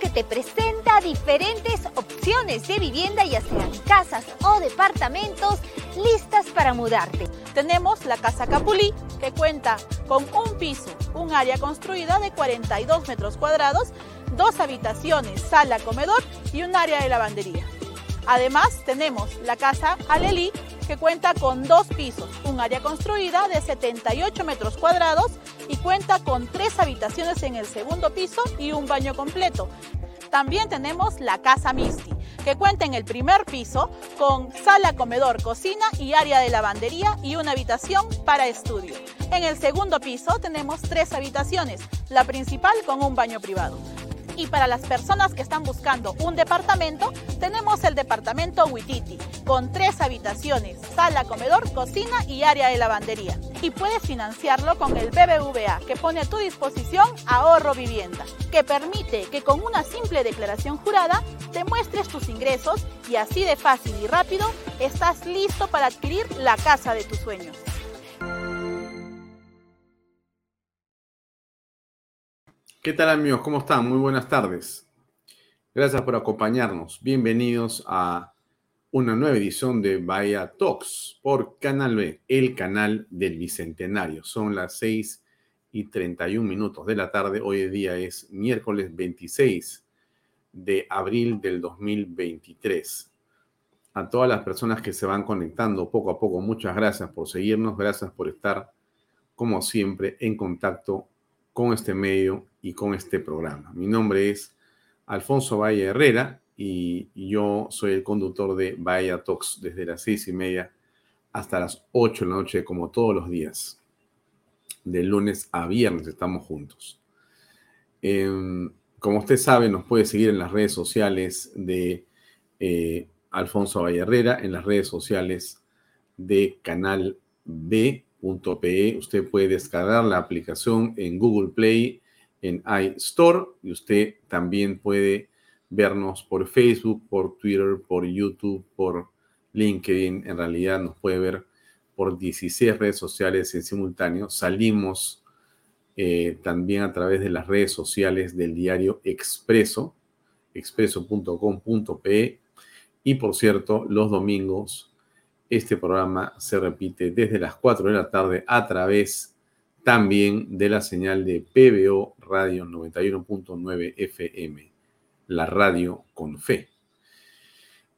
Que te presenta diferentes opciones de vivienda, ya sean casas o departamentos, listas para mudarte. Tenemos la Casa Capulí, que cuenta con un piso, un área construida de 42 metros cuadrados, dos habitaciones, sala, comedor y un área de lavandería. Además, tenemos la Casa Alelí, que cuenta con dos pisos, un área construida de 78 metros cuadrados y cuenta con tres habitaciones en el segundo piso y un baño completo. También tenemos la Casa Misty, que cuenta en el primer piso con sala, comedor, cocina y área de lavandería y una habitación para estudio. En el segundo piso tenemos tres habitaciones, la principal con un baño privado. Y para las personas que están buscando un departamento, tenemos el departamento Huititi, con tres habitaciones, sala, comedor, cocina y área de lavandería. Y puedes financiarlo con el BBVA, que pone a tu disposición ahorro vivienda, que permite que con una simple declaración jurada te muestres tus ingresos y así de fácil y rápido estás listo para adquirir la casa de tus sueños. ¿Qué tal amigos? ¿Cómo están? Muy buenas tardes. Gracias por acompañarnos. Bienvenidos a una nueva edición de Bahía Talks por Canal B, el canal del Bicentenario. Son las 6 y 31 minutos de la tarde. Hoy día es miércoles 26 de abril del 2023. A todas las personas que se van conectando poco a poco, muchas gracias por seguirnos, gracias por estar, como siempre, en contacto con este medio y con este programa. Mi nombre es Alfonso Valle Herrera y yo soy el conductor de Bahía Talks desde las seis y media hasta las ocho de la noche, como todos los días. De lunes a viernes estamos juntos. Eh, como usted sabe, nos puede seguir en las redes sociales de eh, Alfonso Valle Herrera, en las redes sociales de Canal B.pe. Usted puede descargar la aplicación en Google Play en iStore y usted también puede vernos por Facebook, por Twitter, por YouTube, por LinkedIn. En realidad nos puede ver por 16 redes sociales en simultáneo. Salimos eh, también a través de las redes sociales del diario Expreso, expreso.com.pe. Y por cierto, los domingos este programa se repite desde las 4 de la tarde a través también de la señal de PBO Radio 91.9 FM, la radio con fe.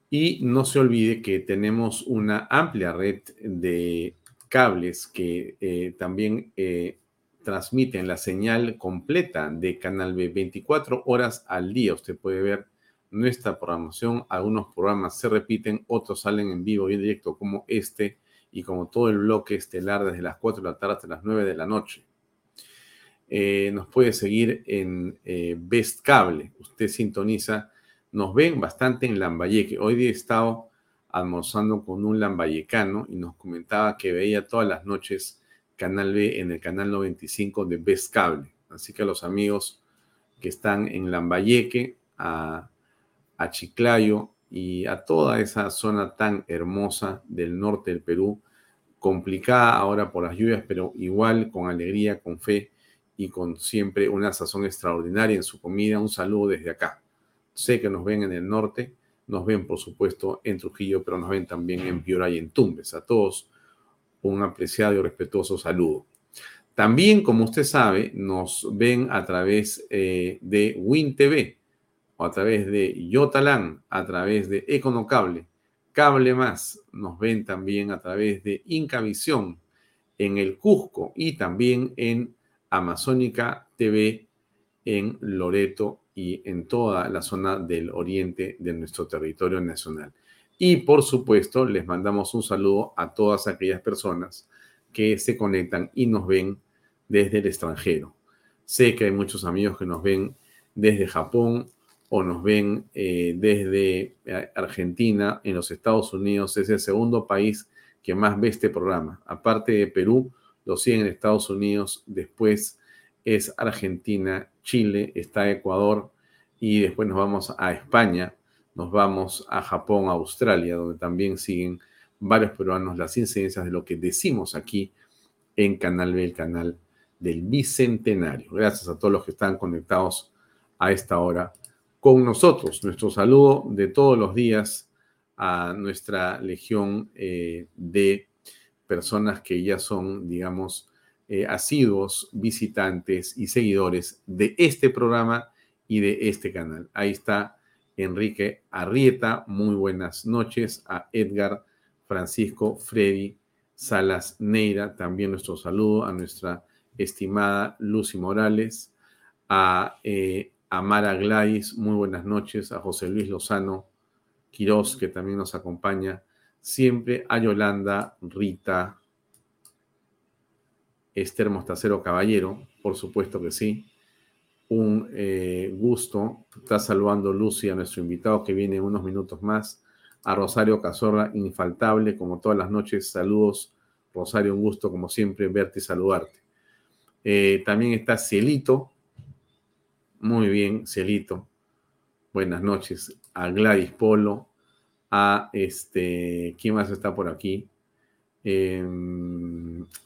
Y no se olvide que tenemos una amplia red de cables que eh, también eh, transmiten la señal completa de Canal B 24 horas al día. Usted puede ver nuestra programación. Algunos programas se repiten, otros salen en vivo y en directo, como este y como todo el bloque estelar desde las 4 de la tarde hasta las 9 de la noche. Eh, nos puede seguir en eh, Best Cable. Usted sintoniza, nos ven bastante en Lambayeque. Hoy día he estado almorzando con un lambayecano y nos comentaba que veía todas las noches Canal B en el canal 95 de Best Cable. Así que a los amigos que están en Lambayeque, a, a Chiclayo, y a toda esa zona tan hermosa del norte del Perú, complicada ahora por las lluvias, pero igual con alegría, con fe y con siempre una sazón extraordinaria en su comida. Un saludo desde acá. Sé que nos ven en el norte, nos ven por supuesto en Trujillo, pero nos ven también en Piura y en Tumbes. A todos un apreciado y respetuoso saludo. También, como usted sabe, nos ven a través eh, de WinTV o a través de Yotalán, a través de Econocable, Cable Más, nos ven también a través de Incavisión en el Cusco y también en Amazónica TV en Loreto y en toda la zona del oriente de nuestro territorio nacional. Y por supuesto, les mandamos un saludo a todas aquellas personas que se conectan y nos ven desde el extranjero. Sé que hay muchos amigos que nos ven desde Japón o nos ven eh, desde eh, Argentina, en los Estados Unidos. Es el segundo país que más ve este programa. Aparte de Perú, lo siguen en Estados Unidos, después es Argentina, Chile, está Ecuador y después nos vamos a España, nos vamos a Japón, a Australia, donde también siguen varios peruanos las incidencias de lo que decimos aquí en Canal B, el canal del Bicentenario. Gracias a todos los que están conectados a esta hora con nosotros. Nuestro saludo de todos los días a nuestra legión eh, de personas que ya son, digamos, eh, asiduos visitantes y seguidores de este programa y de este canal. Ahí está Enrique Arrieta. Muy buenas noches a Edgar, Francisco, Freddy, Salas Neira. También nuestro saludo a nuestra estimada Lucy Morales, a eh, Amara Gladys. Muy buenas noches a José Luis Lozano Quiroz, que también nos acompaña siempre, a Yolanda, Rita, Esther Mostacero Caballero, por supuesto que sí. Un eh, gusto. Está saludando Lucy a nuestro invitado que viene en unos minutos más. A Rosario Cazorla, infaltable, como todas las noches. Saludos, Rosario, un gusto, como siempre, verte y saludarte. Eh, también está Cielito. Muy bien, Cielito. Buenas noches. A Gladys Polo. A este, ¿quién más está por aquí? Eh,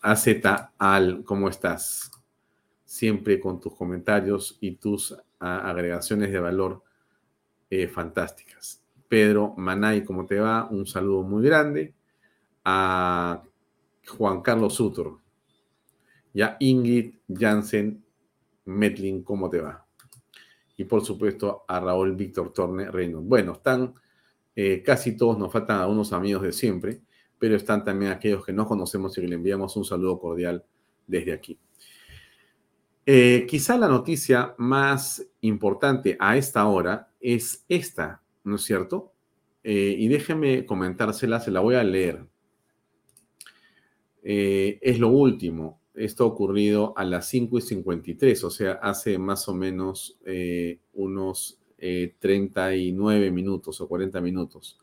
AZ Al, ¿cómo estás? Siempre con tus comentarios y tus agregaciones de valor eh, fantásticas. Pedro Manay, ¿cómo te va? Un saludo muy grande. A Juan Carlos Sutor. Y a Ingrid Jansen Metlin, ¿cómo te va? Y por supuesto a Raúl Víctor Torne Reynolds. Bueno, están eh, casi todos, nos faltan a unos amigos de siempre pero están también aquellos que no conocemos y que le enviamos un saludo cordial desde aquí. Eh, quizá la noticia más importante a esta hora es esta, ¿no es cierto? Eh, y déjeme comentársela, se la voy a leer. Es lo último. Esto ha ocurrido a las 5 y 53, o sea, hace más o menos unos 39 minutos o 40 minutos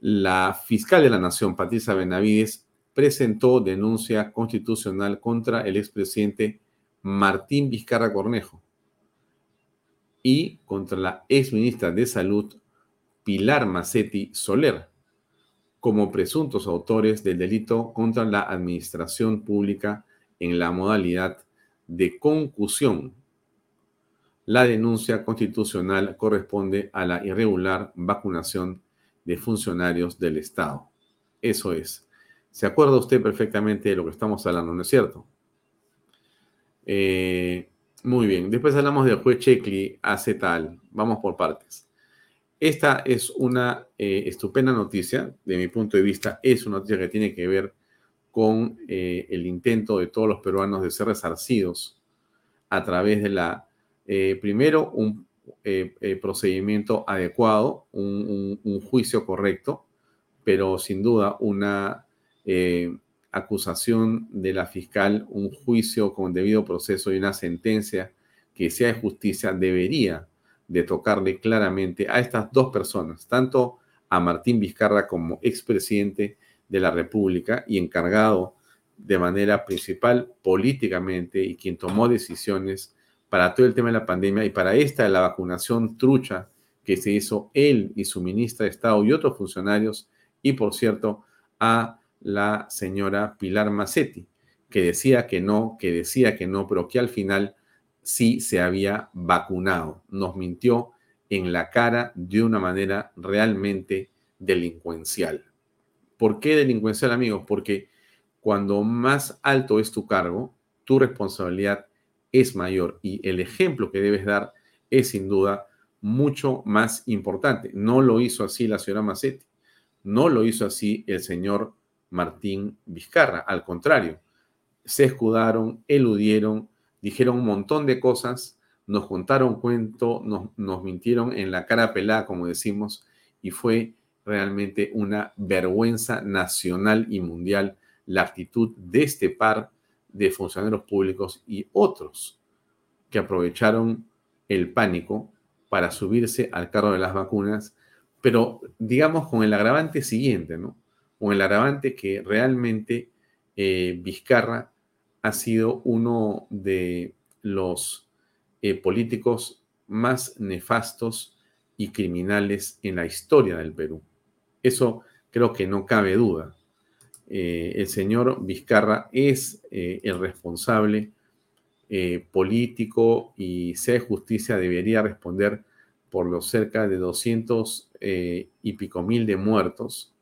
la fiscal de la Nación, Patricia Benavides, presentó denuncia constitucional contra el expresidente Martín Vizcarra Cornejo y contra la exministra de Salud, Pilar Macetti Soler, como presuntos autores del delito contra la administración pública en la modalidad de concusión. La denuncia constitucional corresponde a la irregular vacunación de funcionarios del Estado. Eso es. ¿Se acuerda usted perfectamente de lo que estamos hablando, no es cierto? Eh, muy bien. Después hablamos del juez Checli hace tal. Vamos por partes. Esta es una eh, estupenda noticia, de mi punto de vista, es una noticia que tiene que ver con eh, el intento de todos los peruanos de ser resarcidos a través de la, primero, un eh, eh, procedimiento adecuado, un, juicio correcto, pero sin duda una eh, acusación de la fiscal, un juicio con debido proceso y una sentencia que sea de justicia debería de tocarle claramente a estas dos personas, tanto a Martín Vizcarra como expresidente de la República y encargado de manera principal políticamente y quien tomó decisiones para todo el tema de la pandemia y para esta, la vacunación trucha que se hizo él y su ministra de Estado y otros funcionarios, y por cierto, a la señora Pilar Macetti, que decía que no, que decía que no, pero que al final sí se había vacunado. Nos mintió en la cara de una manera realmente delincuencial. ¿Por qué delincuencial, amigos? Porque cuando más alto es tu cargo, tu responsabilidad es mayor y el ejemplo que debes dar es sin duda mucho más importante. No lo hizo así la señora Macetti, no lo hizo así el señor Martín Vizcarra, al contrario, se escudaron, eludieron, dijeron un montón de cosas, nos contaron cuento, nos, nos mintieron en la cara pelada, como decimos, y fue realmente una vergüenza nacional y mundial la actitud de este par de funcionarios públicos y otros que aprovecharon el pánico para subirse al carro de las vacunas, pero digamos con el agravante siguiente, ¿no? Con el agravante que realmente eh, Vizcarra ha sido uno de los eh, políticos más nefastos y criminales en la historia del Perú. Eso creo que no cabe duda. Eh, el señor Vizcarra es el responsable político y sea justicia debería responder por los cerca de 200 y pico mil de muertos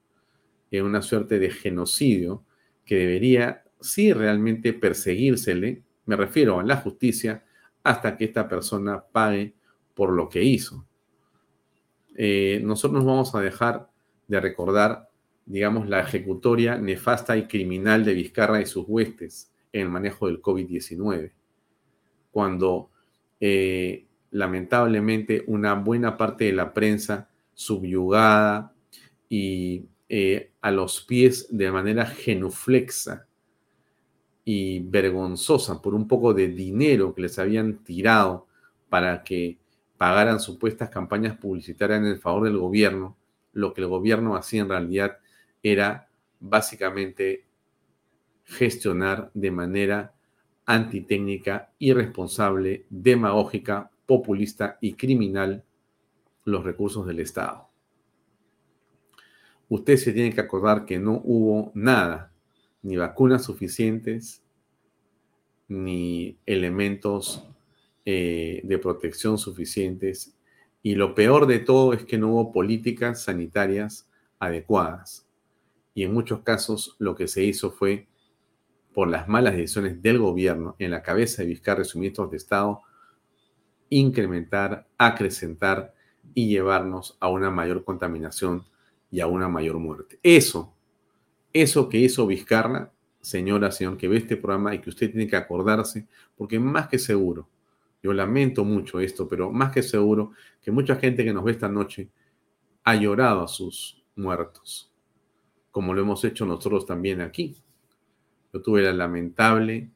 en una suerte de genocidio que debería sí realmente perseguírsele, me refiero a la justicia, hasta que esta persona pague por lo que hizo. Eh, nosotros nos vamos a dejar de recordar, digamos, la ejecutoria nefasta y criminal de Vizcarra y sus huestes en el manejo del COVID-19, cuando eh, lamentablemente una buena parte de la prensa subyugada y eh, a los pies de manera genuflexa y vergonzosa por un poco de dinero que les habían tirado para que pagaran supuestas campañas publicitarias en el favor del gobierno, lo que el gobierno hacía en realidad era básicamente gestionar de manera antitécnica, irresponsable, demagógica, populista y criminal los recursos del Estado. Usted se tiene que acordar que no hubo nada ni vacunas suficientes, ni elementos eh, de protección suficientes. Y lo peor de todo es que no hubo políticas sanitarias adecuadas. Y en muchos casos lo que se hizo fue, por las malas decisiones del gobierno en la cabeza de Vizcarra y suministros de Estado, incrementar, acrecentar y llevarnos a una mayor contaminación y a una mayor muerte. Eso eso que hizo Vizcarra, señora, señor, que ve este programa y que usted tiene que acordarse, porque más que seguro, yo lamento mucho esto, pero más que seguro que mucha gente que nos ve esta noche ha llorado a sus muertos, como lo hemos hecho nosotros también aquí. Yo tuve la lamentable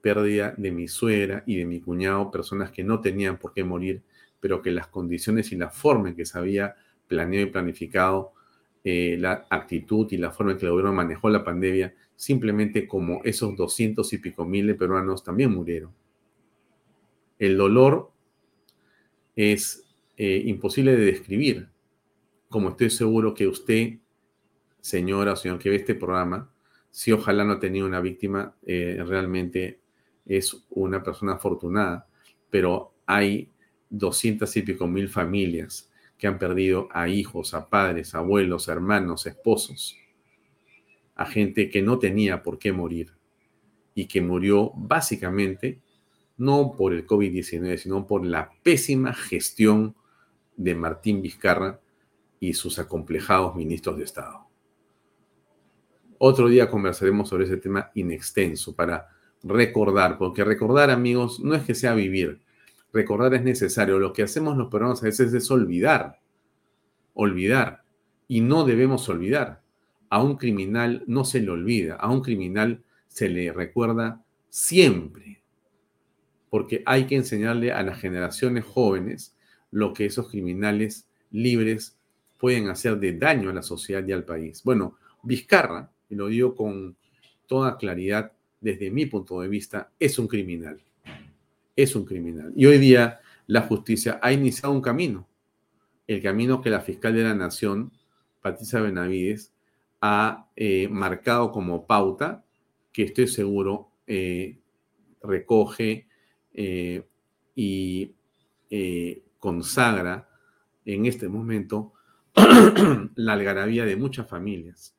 pérdida de mi suegra y de mi cuñado, personas que no tenían por qué morir, pero que las condiciones y la forma en que se había planeado y planificado eh, la actitud y la forma en que el gobierno manejó la pandemia, simplemente como esos doscientos y pico mil de peruanos también murieron. El dolor es eh, imposible de describir, como estoy seguro que usted, señora o señor que ve este programa, si ojalá no ha tenido una víctima, eh, realmente es una persona afortunada, pero hay doscientas y pico mil familias que han perdido a hijos, a padres, abuelos, hermanos, esposos, a gente que no tenía por qué morir y que murió básicamente no por el COVID-19, sino por la pésima gestión de Martín Vizcarra y sus acomplejados ministros de Estado. Otro día conversaremos sobre ese tema inextenso para recordar, porque recordar, amigos, no es que sea vivir, recordar es necesario. Lo que hacemos los peruanos a veces es olvidar, olvidar. Y no debemos olvidar. A un criminal no se le olvida, a un criminal se le recuerda siempre. Porque hay que enseñarle a las generaciones jóvenes lo que esos criminales libres pueden hacer de daño a la sociedad y al país. Bueno, Vizcarra, y lo digo con toda claridad desde mi punto de vista, es un criminal. Es un criminal. Y hoy día la justicia ha iniciado un camino, el camino que la fiscal de la Nación, Patricia Benavides, ha eh, marcado como pauta, que estoy seguro eh, recoge eh, y consagra en este momento la algarabía de muchas familias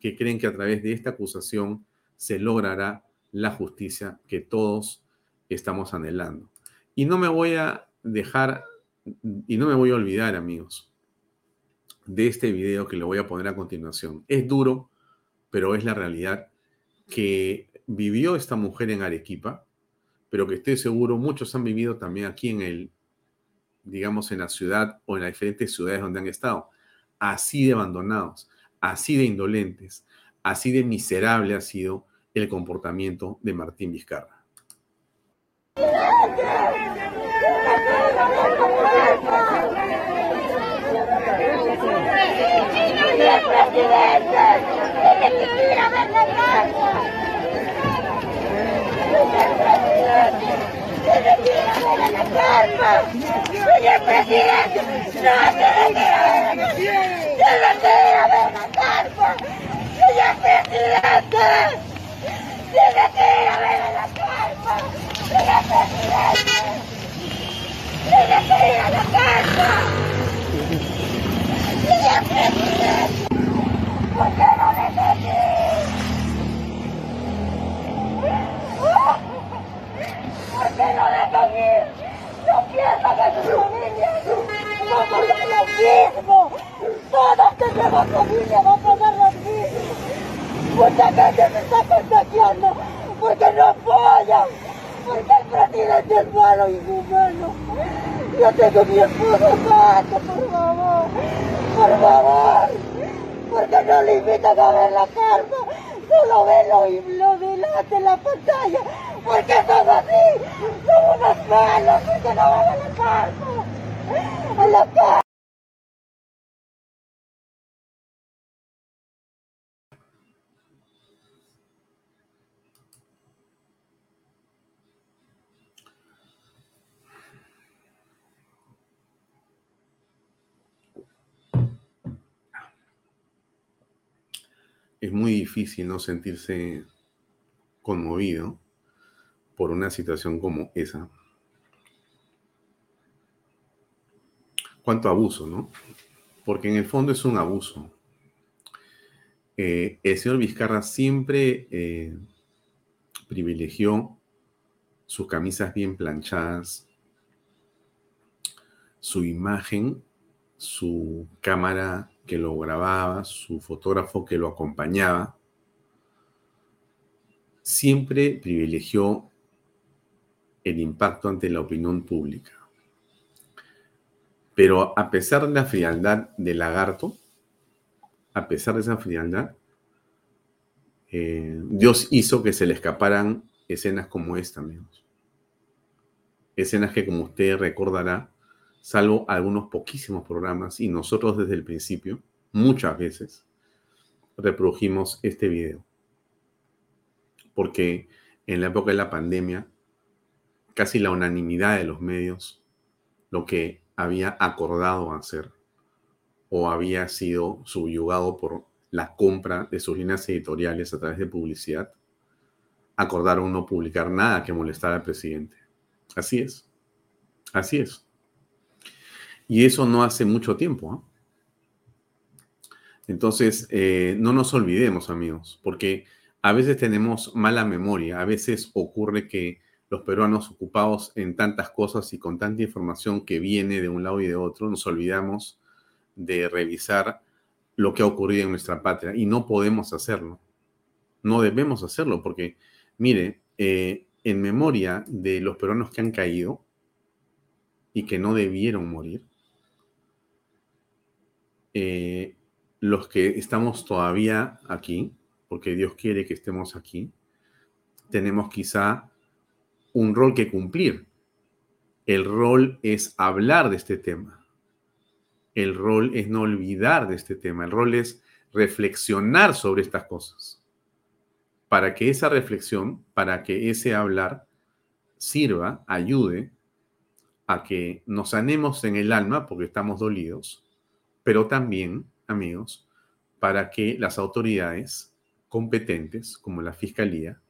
que creen que a través de esta acusación se logrará la justicia que todos estamos anhelando. Y no me voy a dejar y no me voy a olvidar, amigos, de este video que le voy a poner a continuación. Es duro, pero es la realidad que vivió esta mujer en Arequipa, pero que estoy seguro muchos han vivido también aquí en el, digamos, en la ciudad o en las diferentes ciudades donde han estado. Así de abandonados, así de indolentes, así de miserable ha sido el comportamiento de Martín Vizcarra. No se la carpa. Señor presidente, se retira la carpa. Señor presidente, se la. Señor presidente, ¿por qué no me ¿Por qué no dejan ir? No piensan que sus familias vamos a lo mismo. Todos tenemos familia, vamos a pasar lo mismo. Mucha gente me está contagiando porque no apoyan. Porque el presidente es malo y inhumano. Yo tengo mi esposo santo, por favor. Por favor. Porque no le invitan a ver la carta. Solo ven lo, lo delante en la pantalla. ¿Por qué son así? Son unos malos, porque no van a la cárcel. A la cárcel. Es muy difícil no sentirse conmovido por una situación como esa. Cuánto abuso, ¿no? Porque en el fondo es un abuso. Eh, el señor Vizcarra siempre eh, privilegió sus camisas bien planchadas, su imagen, su cámara que lo grababa, su fotógrafo que lo acompañaba. Siempre privilegió el impacto ante la opinión pública. Pero a pesar de la frialdad del lagarto, a pesar de esa frialdad, eh, Dios hizo que se le escaparan escenas como esta, amigos. Escenas que, como usted recordará, salvo algunos poquísimos programas, y nosotros desde el principio, muchas veces, reprodujimos este video. Porque en la época de la pandemia, casi la unanimidad de los medios lo que había acordado hacer o había sido subyugado por la compra de sus líneas editoriales a través de publicidad, acordaron no publicar nada que molestara al presidente. Así es. Así es. Y eso no hace mucho tiempo. Entonces, eh, no nos olvidemos, amigos, porque a veces tenemos mala memoria, a veces ocurre que los peruanos ocupados en tantas cosas y con tanta información que viene de un lado y de otro, nos olvidamos de revisar lo que ha ocurrido en nuestra patria y no podemos hacerlo. No debemos hacerlo porque, mire, eh, en memoria de los peruanos que han caído y que no debieron morir, eh, los que estamos todavía aquí, porque Dios quiere que estemos aquí, tenemos quizá un rol que cumplir. El rol es hablar de este tema. El rol es no olvidar de este tema. El rol es reflexionar sobre estas cosas. Para que esa reflexión, para que ese hablar sirva, ayude a que nos sanemos en el alma porque estamos dolidos, pero también, amigos, para que las autoridades competentes, como la Fiscalía,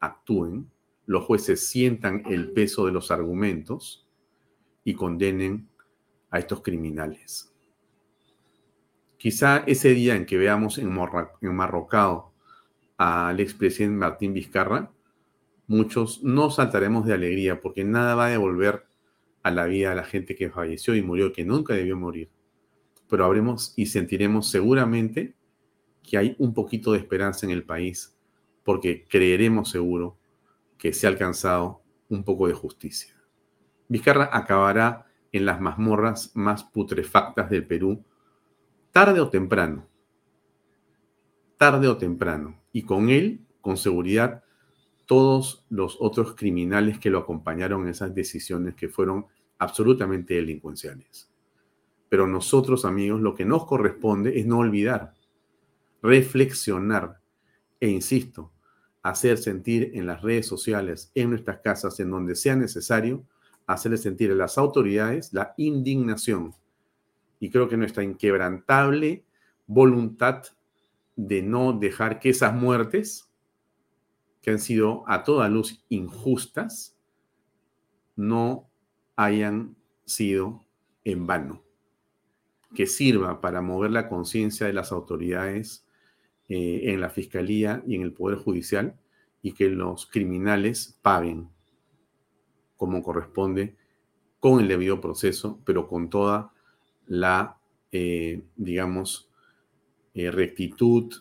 actúen los jueces sientan el peso de los argumentos y condenen a estos criminales. Quizá ese día en que veamos enmarrocado al expresidente Martín Vizcarra, muchos no saltaremos de alegría porque nada va a devolver a la vida de la gente que falleció y murió, que nunca debió morir. Pero habremos y sentiremos seguramente que hay un poquito de esperanza en el país, porque creeremos seguro que se ha alcanzado un poco de justicia. Vizcarra acabará en las mazmorras más putrefactas del Perú, tarde o temprano. Tarde o temprano. Y con él, con seguridad, todos los otros criminales que lo acompañaron en esas decisiones que fueron absolutamente delincuenciales. Pero nosotros, amigos, lo que nos corresponde es no olvidar, reflexionar e, insisto, hacer sentir en las redes sociales, en nuestras casas, en donde sea necesario, hacerle sentir a las autoridades la indignación. Y creo que nuestra inquebrantable voluntad de no dejar que esas muertes, que han sido a toda luz injustas, no hayan sido en vano. Que sirva para mover la conciencia de las autoridades eh, en la Fiscalía y en el Poder Judicial y que los criminales paguen como corresponde con el debido proceso, pero con toda la, eh, digamos, eh, rectitud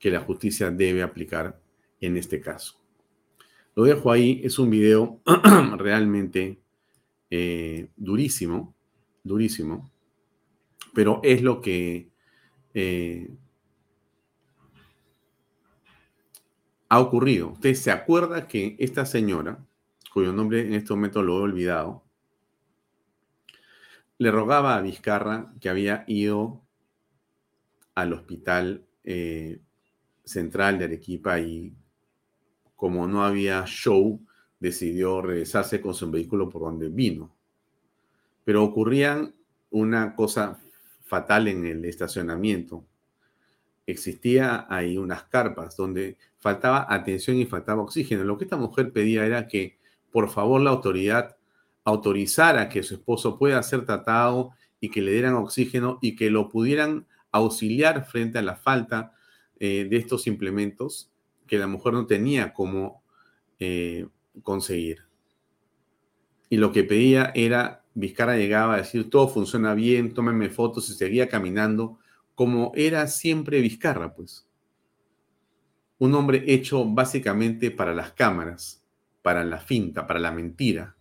que la justicia debe aplicar en este caso. Lo dejo ahí, es un video realmente durísimo, durísimo, pero es lo que ha ocurrido. Usted se acuerda que esta señora, cuyo nombre en este momento lo he olvidado, le rogaba a Vizcarra que había ido al hospital eh, central de Arequipa y como no había show, decidió regresarse con su vehículo por donde vino. Pero ocurría una cosa fatal en el estacionamiento existía ahí unas carpas donde faltaba atención y faltaba oxígeno. Lo que esta mujer pedía era que, por favor, la autoridad autorizara que su esposo pueda ser tratado y que le dieran oxígeno y que lo pudieran auxiliar frente a la falta eh, de estos implementos que la mujer no tenía cómo eh, conseguir. Y lo que pedía era, Vizcarra llegaba a decir, todo funciona bien, tómenme fotos y seguía caminando como era siempre Vizcarra, pues. Un hombre hecho básicamente para las cámaras, para la finta, para la mentira,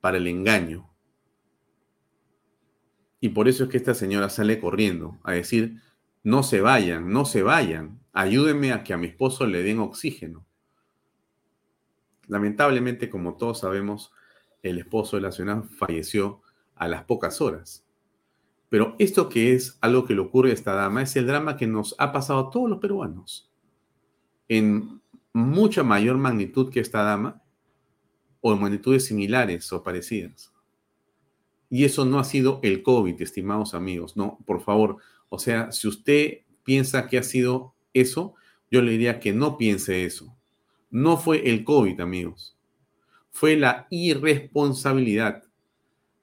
para el engaño. Y por eso es que esta señora sale corriendo a decir, no se vayan, no se vayan, ayúdenme a que a mi esposo le den oxígeno. Lamentablemente, como todos sabemos, el esposo de la señora falleció a las pocas horas. Pero esto que es algo que le ocurre a esta dama es el drama que nos ha pasado a todos los peruanos. En mucha mayor magnitud que esta dama, o en magnitudes similares o parecidas. Y eso no ha sido el COVID, estimados amigos. No, por favor. O sea, si usted piensa que ha sido eso, yo le diría que no piense eso. No fue el COVID, amigos. Fue la irresponsabilidad,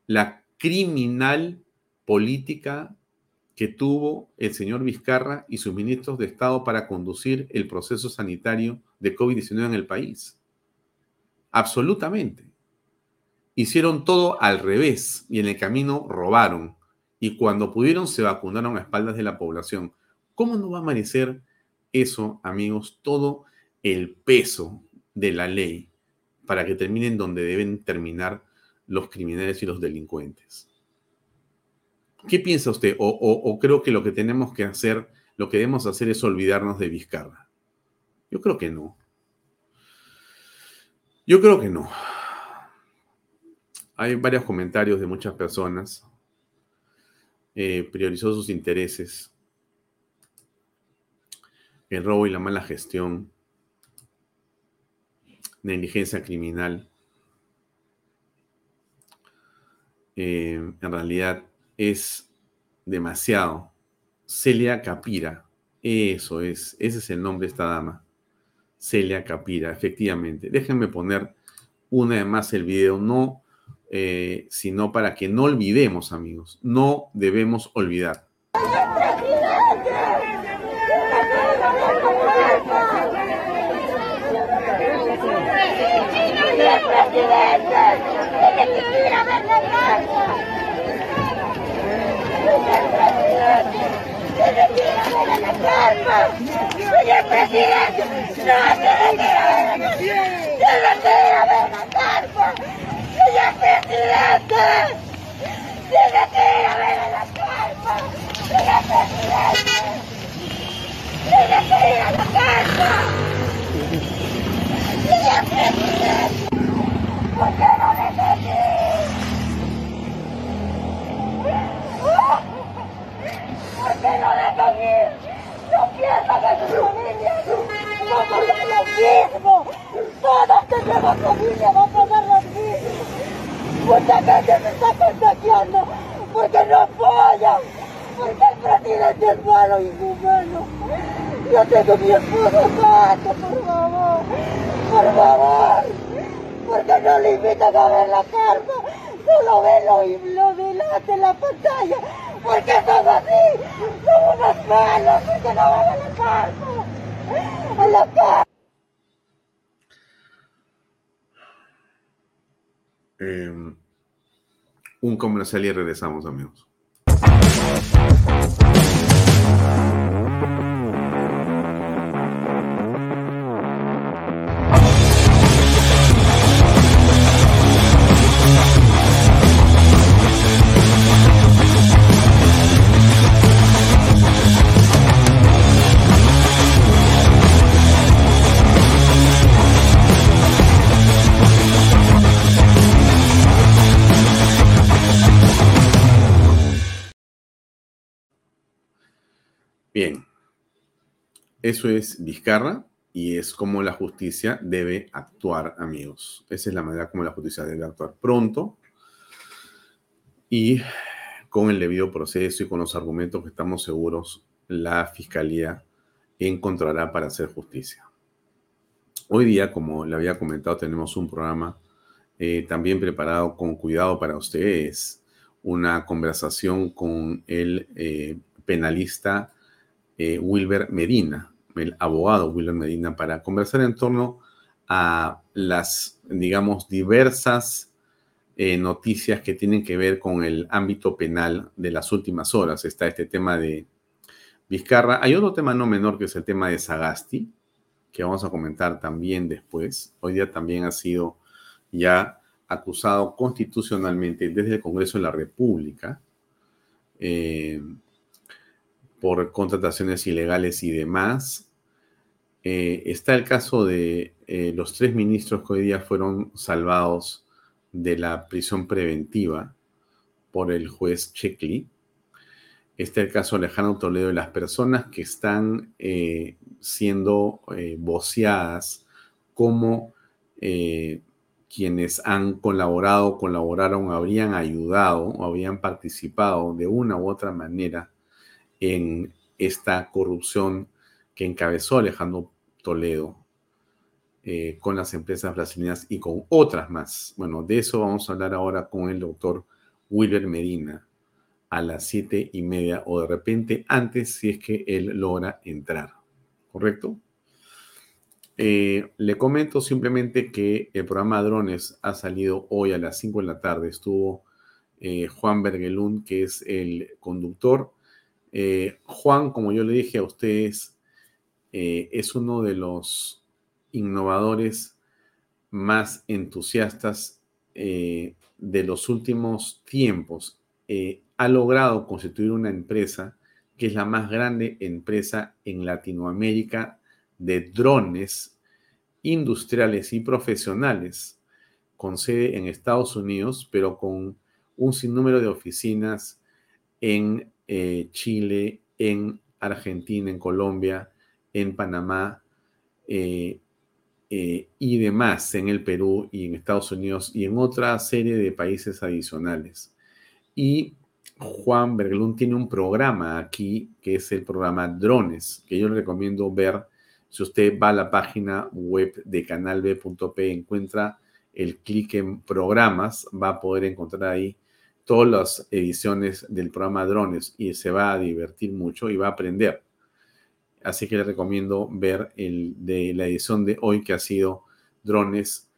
la criminal política que tuvo el señor Vizcarra y sus ministros de Estado para conducir el proceso sanitario de COVID-19 en el país. Absolutamente. Hicieron todo al revés y en el camino robaron. Y cuando pudieron se vacunaron a espaldas de la población. ¿Cómo no va a merecer eso, amigos, todo el peso de la ley para que terminen donde deben terminar los criminales y los delincuentes? ¿Qué piensa usted? O, creo que lo que tenemos que hacer, lo que debemos hacer es olvidarnos de Vizcarra. Yo creo que no. Yo creo que no. Hay varios comentarios de muchas personas. Eh, priorizó sus intereses. El robo y la mala gestión. Negligencia criminal. Eh, en realidad es demasiado. Celia Capira, eso es, ese es el nombre de esta dama. Celia Capira, efectivamente. Déjenme poner una vez más el video, no, eh, sino para que no olvidemos, amigos. No debemos olvidar. presidente! que ir a ver la carta. Señor presidente, tiene que ir a ver a la carpa. Señor presidente, no tiene que ir a ver a la Tiene que ir a ver la carpa. Señor presidente, tiene que ir a ver a la carpa. Señor presidente, tiene que ir a la carpa. Señor presidente, ¿por qué no me aquí? ¿Por qué no dejan ir? No piensan que sus familias va a pasar lo mismo. Todos tenemos familia, va a pasar lo mismo. Mucha gente se está contagiando porque no apoyan. Porque el presidente es malo y inhumano. Yo tengo mi esposo santo, por favor. Por favor. Porque no le invitan a ver la carta. Solo ve lo, lo delante en la pantalla. Porque son así. Son unos malos. Porque no van a la carta. A la carta. Eh, un comercial y regresamos, amigos. Bien, eso es Vizcarra y es como la justicia debe actuar, amigos. Esa es la manera como la justicia debe actuar pronto y con el debido proceso y con los argumentos que estamos seguros la fiscalía encontrará para hacer justicia. Hoy día, como le había comentado, tenemos un programa eh, también preparado con cuidado para ustedes, una conversación con el eh, penalista eh, Wilber Medina, el abogado Wilber Medina, para conversar en torno a las, digamos, diversas eh, noticias que tienen que ver con el ámbito penal de las últimas horas. Está este tema de Vizcarra. Hay otro tema no menor que es el tema de Sagasti, que vamos a comentar también después. Hoy día también ha sido ya acusado constitucionalmente desde el Congreso de la República. Eh, por contrataciones ilegales y demás. Eh, está el caso de eh, los tres ministros que hoy día fueron salvados de la prisión preventiva por el juez Checkley. Está el caso de Alejandro Toledo y las personas que están eh, siendo voceadas como quienes han colaborado, colaboraron, habrían ayudado o habían participado de una u otra manera en esta corrupción que encabezó Alejandro Toledo eh, con las empresas brasileñas y con otras más. Bueno, de eso vamos a hablar ahora con el doctor Wilber Medina a las siete y media o de repente antes si es que él logra entrar. ¿Correcto? Eh, le comento simplemente que el programa Drones ha salido hoy a las 5 de la tarde. Estuvo eh, Juan Bergelund, que es el conductor eh, Juan, como yo le dije a ustedes, eh, es uno de los innovadores más entusiastas eh, de los últimos tiempos. ha logrado constituir una empresa que es la más grande empresa en Latinoamérica de drones industriales y profesionales, con sede en Estados Unidos, pero con un sinnúmero de oficinas en eh, Chile, en Argentina, en Colombia, en Panamá eh, eh, y demás, en el Perú y en Estados Unidos y en otra serie de países adicionales. Y Juan Berglund tiene un programa aquí que es el programa Drones, que yo le recomiendo ver. Si usted va a la página web de canalb.p, encuentra el clic en programas, va a poder encontrar ahí todas las ediciones del programa Drones y se va a divertir mucho y va a aprender. Así que le recomiendo ver el de la edición de hoy que ha sido Drones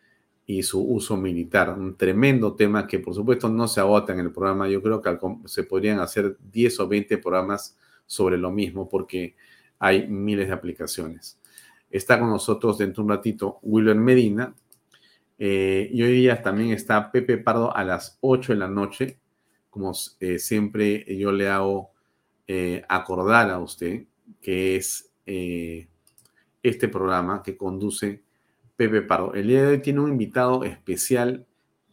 y su uso militar. Un tremendo tema que por supuesto no se agota en el programa. Yo creo que se podrían hacer 10 o 20 programas sobre lo mismo porque hay miles de aplicaciones. Está con nosotros dentro de un ratito William Medina. Eh, y hoy día también está Pepe Pardo a las 8 de la noche. Como eh, siempre yo le hago eh, acordar a usted que es este programa que conduce Pepe Pardo. El día de hoy tiene un invitado especial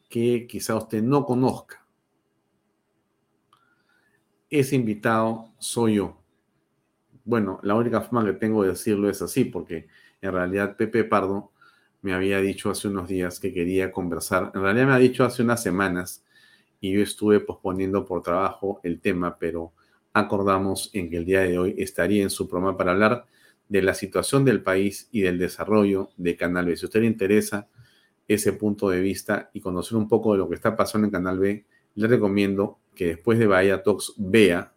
que quizá usted no conozca. Ese invitado soy yo. Bueno, la única forma que tengo de decirlo es así, porque en realidad Pepe Pardo me había dicho hace unos días que quería conversar. En realidad me ha dicho hace unas semanas y yo estuve posponiendo por trabajo el tema, pero acordamos en que el día de hoy estaría en su programa para hablar de la situación del país y del desarrollo de Canal B. Si a usted le interesa ese punto de vista y conocer un poco de lo que está pasando en Canal B, le recomiendo que después de Bahía Talks vea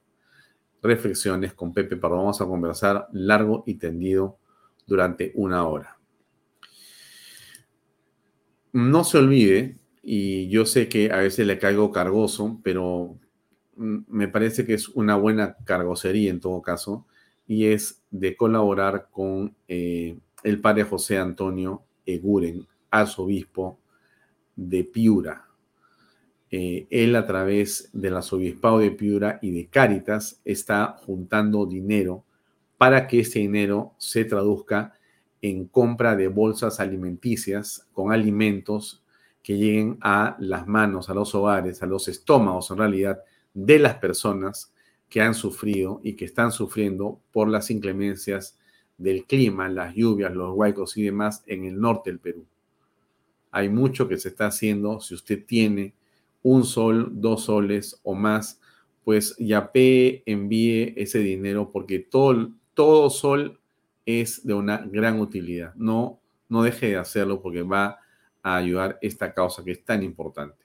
reflexiones con Pepe Pardo. Vamos a conversar largo y tendido durante una hora. No se olvide, y yo sé que a veces le caigo cargoso, pero mm, me parece que es una buena cargocería en todo caso, y es de colaborar con eh, el padre José Antonio Eguren, arzobispo de Piura. Eh, él a través del arzobispado de Piura y de Cáritas está juntando dinero para que ese dinero se traduzca en compra de bolsas alimenticias con alimentos que lleguen a las manos, a los hogares, a los estómagos en realidad de las personas que han sufrido y que están sufriendo por las inclemencias del clima, las lluvias, los huecos y demás en el norte del Perú. Hay mucho que se está haciendo. Si usted tiene un sol, dos soles o más, pues YAPE envíe ese dinero porque todo, todo sol es de una gran utilidad. No, no deje de hacerlo porque va a ayudar esta causa que es tan importante.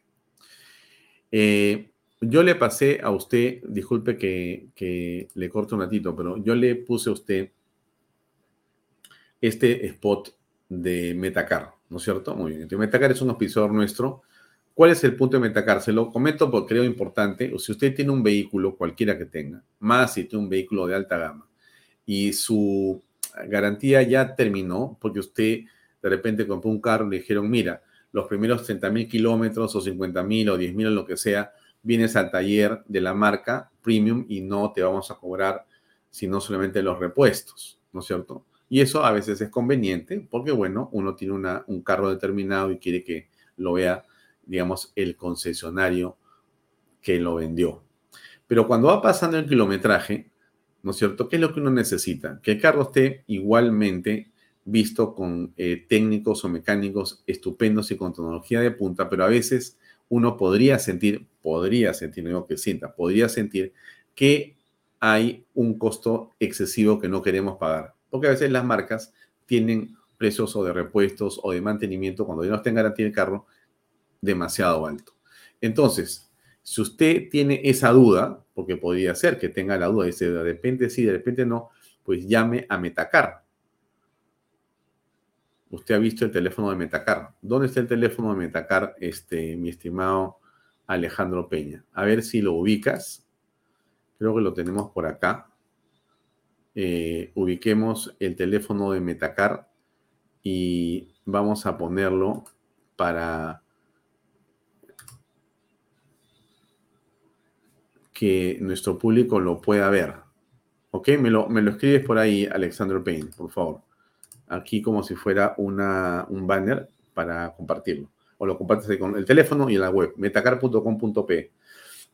Eh, yo le pasé a usted, disculpe que, le corto un ratito, pero yo le puse a usted este spot de Metacar, ¿no es cierto? Muy bien. Metacar es un auspiciador nuestro. ¿Cuál es el punto de Metacar? Se lo comento porque creo importante. O si usted tiene un vehículo, cualquiera que tenga, más si tiene un vehículo de alta gama, y su garantía ya terminó, porque usted de repente compró un carro y le dijeron, mira, los primeros 30 mil kilómetros o 50 mil o 10 mil o lo que sea, vienes al taller de la marca premium y no te vamos a cobrar sino solamente los repuestos, ¿no es cierto? Y eso a veces es conveniente porque, bueno, uno tiene una, un carro determinado y quiere que lo vea, digamos, el concesionario que lo vendió. Pero cuando va pasando el kilometraje, ¿no es cierto? ¿Qué es lo que uno necesita? Que el carro esté igualmente visto con eh, técnicos o mecánicos estupendos y con tecnología de punta, pero a veces uno podría sentir, podría sentir, no digo que sienta, podría sentir que hay un costo excesivo que no queremos pagar. Porque a veces las marcas tienen precios o de repuestos o de mantenimiento cuando ya no está en garantía el carro demasiado alto. Entonces, si usted tiene esa duda, porque podría ser que tenga la duda, dice de repente sí, de repente no, pues llame a Metacar. Usted ha visto el teléfono de Metacar. ¿Dónde está el teléfono de Metacar, este, mi estimado Alejandro Peña? A ver si lo ubicas. Creo que lo tenemos por acá. Eh, ubiquemos el teléfono de Metacar y vamos a ponerlo para que nuestro público lo pueda ver. ¿Ok? Me lo, me lo escribes por ahí, Alexandro Peña, por favor aquí como si fuera una, un banner para compartirlo. O lo compartes con el teléfono y en la web, metacar.com.p.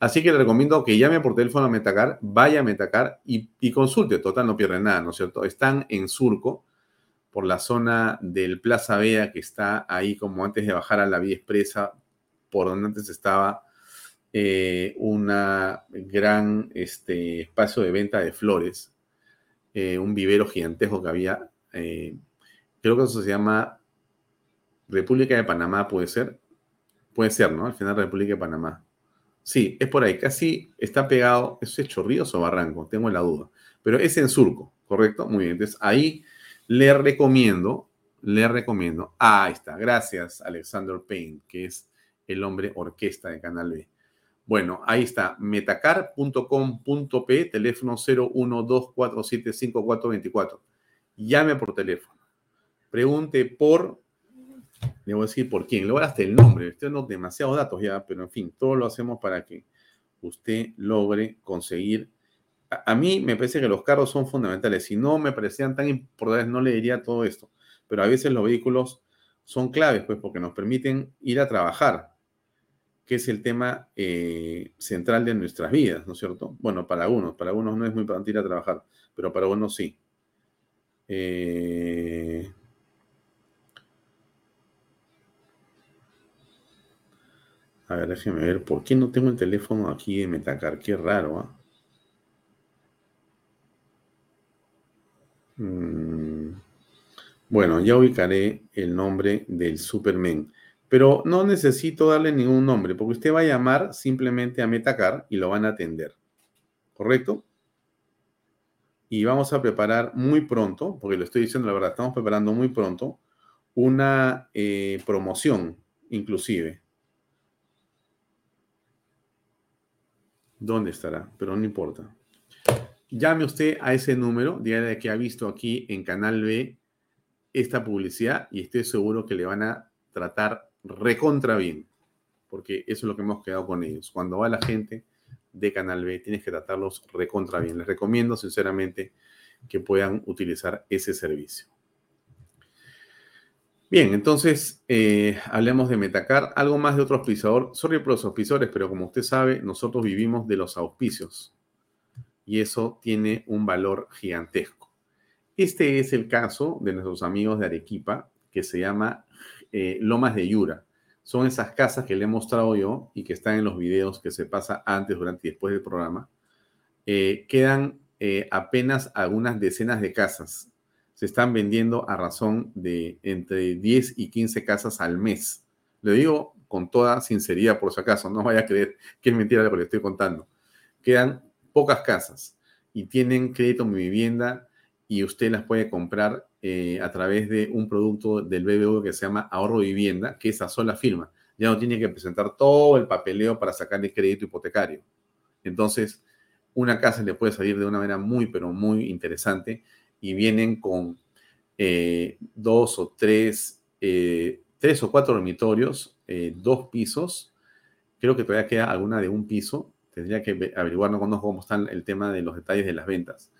Así que le recomiendo que llame por teléfono a Metacar, vaya a Metacar y, y, consulte. Total, no pierde nada, ¿no es cierto? Están en Surco, por la zona del Plaza Vea, que está ahí como antes de bajar a la vía expresa, por donde antes estaba eh, un gran este, espacio de venta de flores, eh, un vivero gigantesco que había eh, creo que eso se llama República de Panamá, puede ser. Puede ser, ¿no? Al final República de Panamá. Sí, es por ahí, casi está pegado, ¿eso es Chorrillos o Barranco? Tengo la duda. Pero es en Surco, ¿correcto? Muy bien, entonces ahí le recomiendo, le recomiendo. Ah, ahí está. Gracias, Alexander Payne, que es el hombre orquesta de Canal B. Bueno, ahí está, metacar.com.p, teléfono 012475424. Llame por teléfono. Pregunte por, le voy a decir por quién, le voy a dar el nombre. Estoy dando demasiados datos ya, pero en fin, todo lo hacemos para que usted logre conseguir. A, a mí me parece que los carros son fundamentales. Si no me parecían tan importantes, no le diría todo esto. Pero a veces los vehículos son claves, pues, porque nos permiten ir a trabajar que es el tema eh, central de nuestras vidas, ¿no es cierto? Bueno, para algunos, para algunos no es muy para ir a trabajar, pero para algunos sí. Eh, a ver, déjeme ver, ¿por qué no tengo el teléfono aquí de Metacar? Qué raro, ¿ah? Mm, bueno, ya ubicaré el nombre del Superman pero no necesito darle ningún nombre, porque usted va a llamar simplemente a Metacar y lo van a atender. ¿Correcto? Y vamos a preparar muy pronto, porque lo estoy diciendo la verdad, estamos preparando muy pronto una eh, promoción, inclusive. ¿Dónde estará? Pero no importa. Llame usted a ese número, dígale que ha visto aquí en Canal B esta publicidad y estoy seguro que le van a tratar recontra bien, porque eso es lo que hemos quedado con ellos. Cuando va la gente de Canal B, tienes que tratarlos recontra bien. Les recomiendo sinceramente que puedan utilizar ese servicio. Bien, entonces eh, hablemos de Metacar. Algo más de otro auspiciador. Sorry por los auspiciadores, pero como usted sabe, nosotros vivimos de los auspicios y eso tiene un valor gigantesco. Este es el caso de nuestros amigos de Arequipa, que se llama eh, Lomas de Yura. Son esas casas que le he mostrado yo y que están en los videos que se pasa antes, durante y después del programa. Eh, quedan eh, apenas algunas decenas de casas. Se están vendiendo a razón de entre 10 y 15 casas al mes. Le digo con toda sinceridad, por si acaso, no vaya a creer que es mentira lo que le estoy contando. Quedan pocas casas y tienen crédito en mi vivienda y usted las puede comprar eh, a través de un producto del BBV que se llama Ahorro Vivienda, que esa sola firma. Ya no tiene que presentar todo el papeleo para sacar el crédito hipotecario. Entonces, una casa le puede salir de una manera muy, pero muy interesante y vienen con eh, dos o tres, eh, tres o cuatro dormitorios, dos pisos. Creo que todavía queda alguna de un piso. Tendría que averiguar, no conozco cómo están el tema de los detalles de las ventas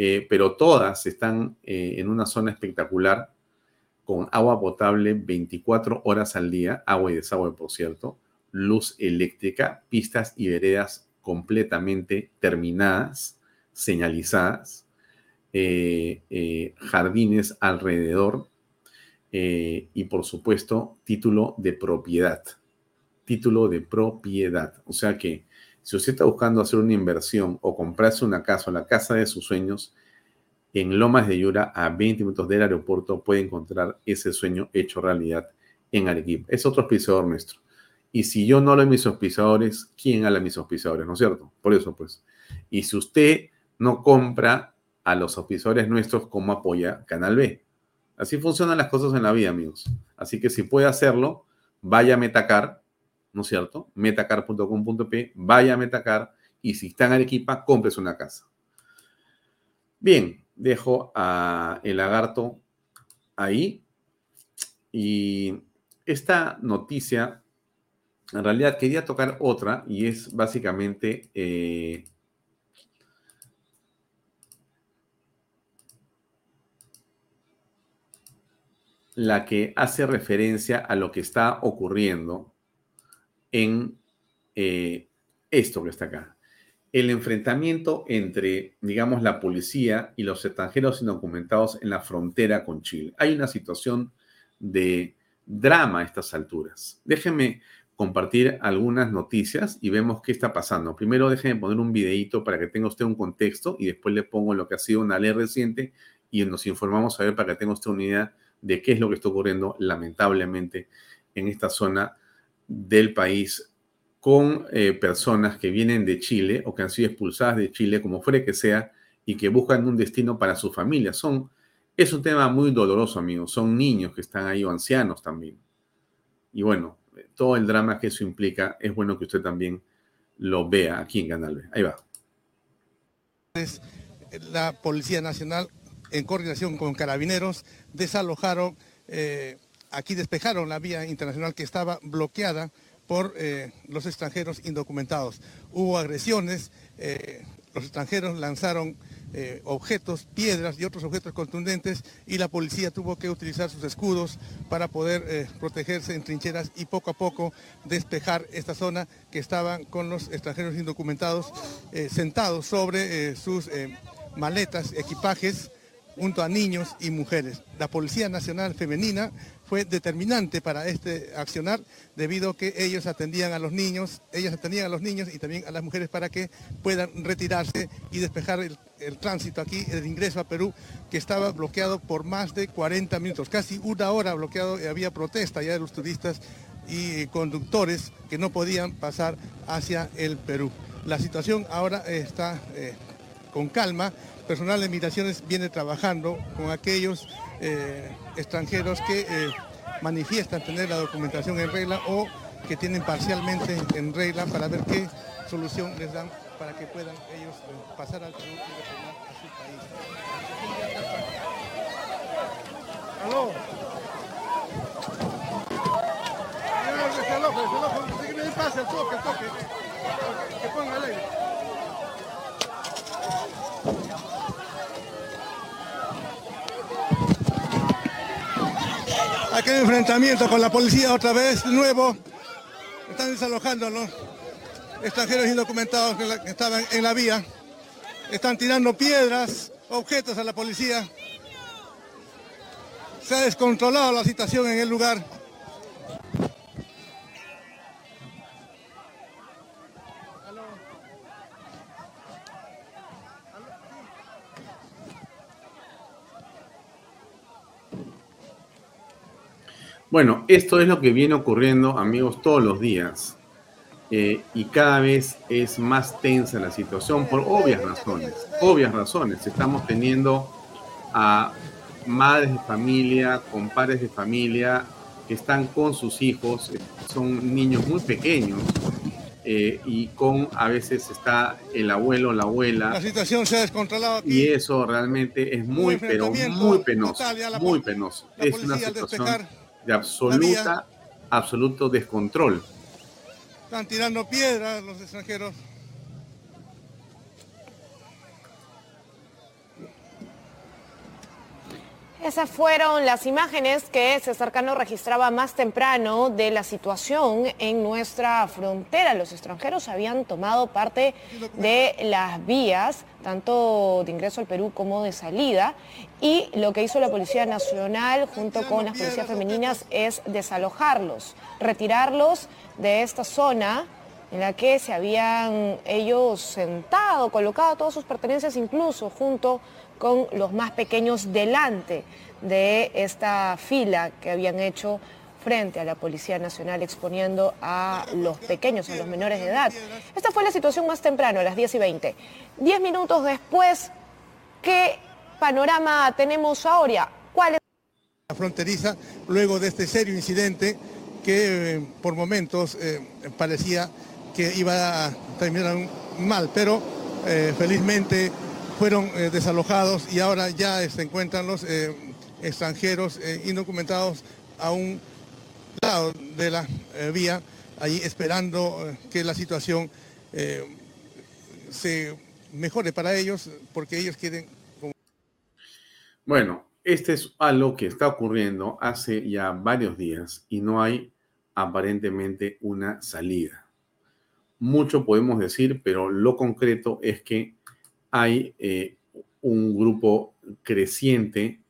eh, pero todas están eh, en una zona espectacular con agua potable 24 horas al día, agua y desagüe, por cierto, luz eléctrica, pistas y veredas completamente terminadas, señalizadas, eh, jardines alrededor y, por supuesto, título de propiedad. Título de propiedad. O sea que si usted está buscando hacer una inversión o comprarse una casa o la casa de sus sueños, en Lomas de Yura, a 20 minutos del aeropuerto, puede encontrar ese sueño hecho realidad en Arequipa. Es otro auspiciador nuestro. Y si yo no hablo de mis auspiciadores, ¿quién habla de mis auspiciadores? ¿No es cierto? Por eso, pues. Y si usted no compra a los auspiciadores nuestros, ¿cómo apoya Canal B? Así funcionan las cosas en la vida, amigos. Así que si puede hacerlo, vaya a Metacar, ¿no es cierto? metacar.com.p, vaya a Metacar y si está en Arequipa, cómprese una casa. Bien, dejo a el lagarto ahí y esta noticia, en realidad quería tocar otra y es básicamente eh, la que hace referencia a lo que está ocurriendo en eh, esto que está acá. El enfrentamiento entre, digamos, la policía y los extranjeros indocumentados en la frontera con Chile. Hay una situación de drama a estas alturas. Déjenme compartir algunas noticias y vemos qué está pasando. Primero déjenme poner un videito para que tenga usted un contexto y después le pongo lo que ha sido una ley reciente y nos informamos a ver para que tenga usted una idea de qué es lo que está ocurriendo lamentablemente en esta zona del país con eh, personas que vienen de Chile o que han sido expulsadas de Chile, como fuere que sea, y que buscan un destino para su familia. Son Es un tema muy doloroso, amigos. Son niños que están ahí o ancianos también. Y bueno, todo el drama que eso implica, es bueno que usted también lo vea aquí en Canal B. Ahí va. La Policía Nacional, en coordinación con carabineros, desalojaron, eh, aquí despejaron la vía internacional que estaba bloqueada por eh, los extranjeros indocumentados. Hubo agresiones, eh, los extranjeros lanzaron eh, objetos, piedras y otros objetos contundentes y la policía tuvo que utilizar sus escudos para poder protegerse en trincheras y poco a poco despejar esta zona que estaban con los extranjeros indocumentados sentados sobre sus maletas, equipajes, junto a niños y mujeres. La Policía Nacional Femenina fue determinante para este accionar debido a que ellos atendían a los niños, ellas atendían a los niños y también a las mujeres para que puedan retirarse y despejar el, tránsito aquí, el ingreso a Perú, que estaba bloqueado por más de 40 minutos, casi una hora bloqueado, y había protesta ya de los turistas y conductores que no podían pasar hacia el Perú. La situación ahora está eh, con calma, personal de migraciones viene trabajando con aquellos eh, extranjeros que eh, manifiestan tener la documentación en regla o que tienen parcialmente en regla para ver qué solución les dan para que puedan ellos eh, pasar al Perú y retornar a su país. ¡Aló! Hay enfrentamiento con la policía otra vez, de nuevo. Están desalojando los extranjeros indocumentados que estaban en la vía. Están tirando piedras, objetos a la policía. Se ha descontrolado la situación en el lugar. Bueno, esto es lo que viene ocurriendo, amigos, todos los días. Eh, y cada vez es más tensa la situación por obvias razones. Obvias razones. Estamos teniendo a madres de familia, compadres de familia que están con sus hijos, son niños muy pequeños, eh, y con a veces está el abuelo, la abuela. La situación se ha descontrolado. Y eso realmente es muy, pero muy penoso. Muy penoso. Es una situación de absoluta, absoluto descontrol. Están tirando piedras los extranjeros. Esas fueron las imágenes que César Cano registraba más temprano de la situación en nuestra frontera. Los extranjeros habían tomado parte de las vías, tanto de ingreso al Perú como de salida, y lo que hizo la Policía Nacional junto con las policías femeninas es desalojarlos, retirarlos de esta zona en la que se habían ellos sentado, colocado todas sus pertenencias, incluso junto con los más pequeños delante de esta fila que habían hecho frente a la Policía Nacional exponiendo a los pequeños, a los menores de edad. Esta fue la situación más temprano, a las 10 y 20. Diez minutos después, ¿qué panorama tenemos ahora? ¿Cuál es? La fronteriza, luego de este serio incidente que eh, por momentos eh, parecía que iba a terminar mal, pero eh, felizmente fueron desalojados y ahora ya se encuentran los extranjeros indocumentados a un lado de la vía, ahí esperando que la situación se mejore para ellos, porque ellos quieren... Bueno, este es algo que está ocurriendo hace ya varios días y no hay aparentemente una salida mucho podemos decir, pero lo concreto es que hay eh, un grupo creciente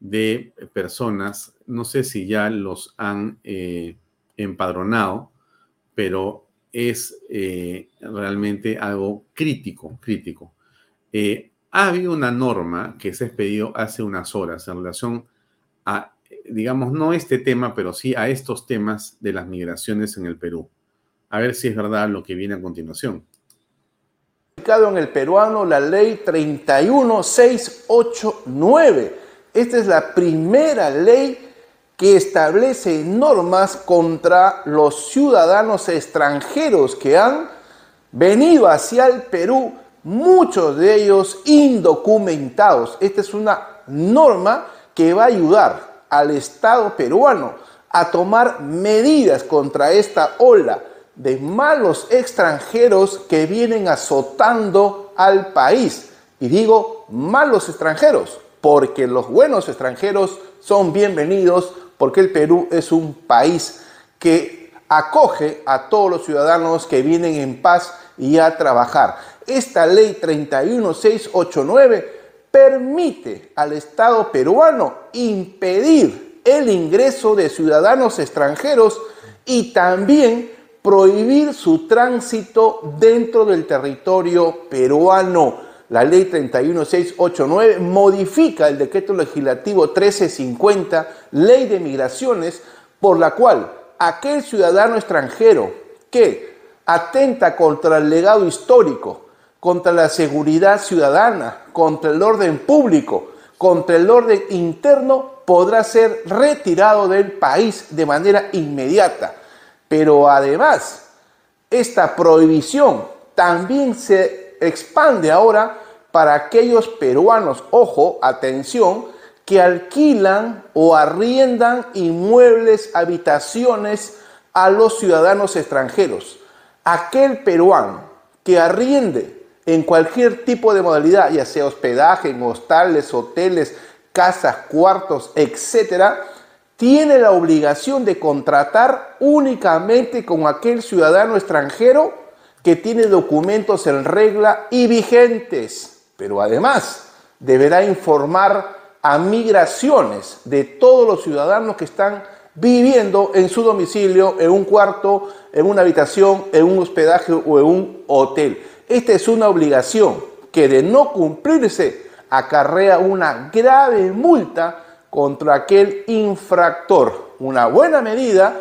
de personas, no sé si ya los han eh, empadronado, pero es eh, realmente algo crítico, crítico. Ha habido una norma que se ha expedido hace unas horas en relación a, digamos, no este tema, pero sí a estos temas de las migraciones en el Perú a ver si es verdad lo que viene a continuación. En el peruano la ley 31689 Esta es la primera ley que establece normas contra los ciudadanos extranjeros que han venido hacia el Perú, muchos de ellos indocumentados. Esta es una norma que va a ayudar al Estado peruano a tomar medidas contra esta ola de malos extranjeros que vienen azotando al país. Y digo malos extranjeros, porque los buenos extranjeros son bienvenidos, porque el Perú es un país que acoge a todos los ciudadanos que vienen en paz y a trabajar. Esta ley 31689 permite al Estado peruano impedir el ingreso de ciudadanos extranjeros y también prohibir su tránsito dentro del territorio peruano. La ley 31689 modifica el decreto legislativo 1350, ley de migraciones, por la cual aquel ciudadano extranjero que atenta contra el legado histórico, contra la seguridad ciudadana, contra el orden público, contra el orden interno, podrá ser retirado del país de manera inmediata. Pero además, esta prohibición también se expande ahora para aquellos peruanos, ojo, atención, que alquilan o arriendan inmuebles, habitaciones a los ciudadanos extranjeros. Aquel peruano que arriende en cualquier tipo de modalidad, ya sea hospedaje, en hostales, hoteles, casas, cuartos, etcétera, tiene la obligación de contratar únicamente con aquel ciudadano extranjero que tiene documentos en regla y vigentes, pero además deberá informar a migraciones de todos los ciudadanos que están viviendo en su domicilio, en un cuarto, en una habitación, en un hospedaje o en un hotel. Esta es una obligación que de no cumplirse acarrea una grave multa contra aquel infractor. Una buena medida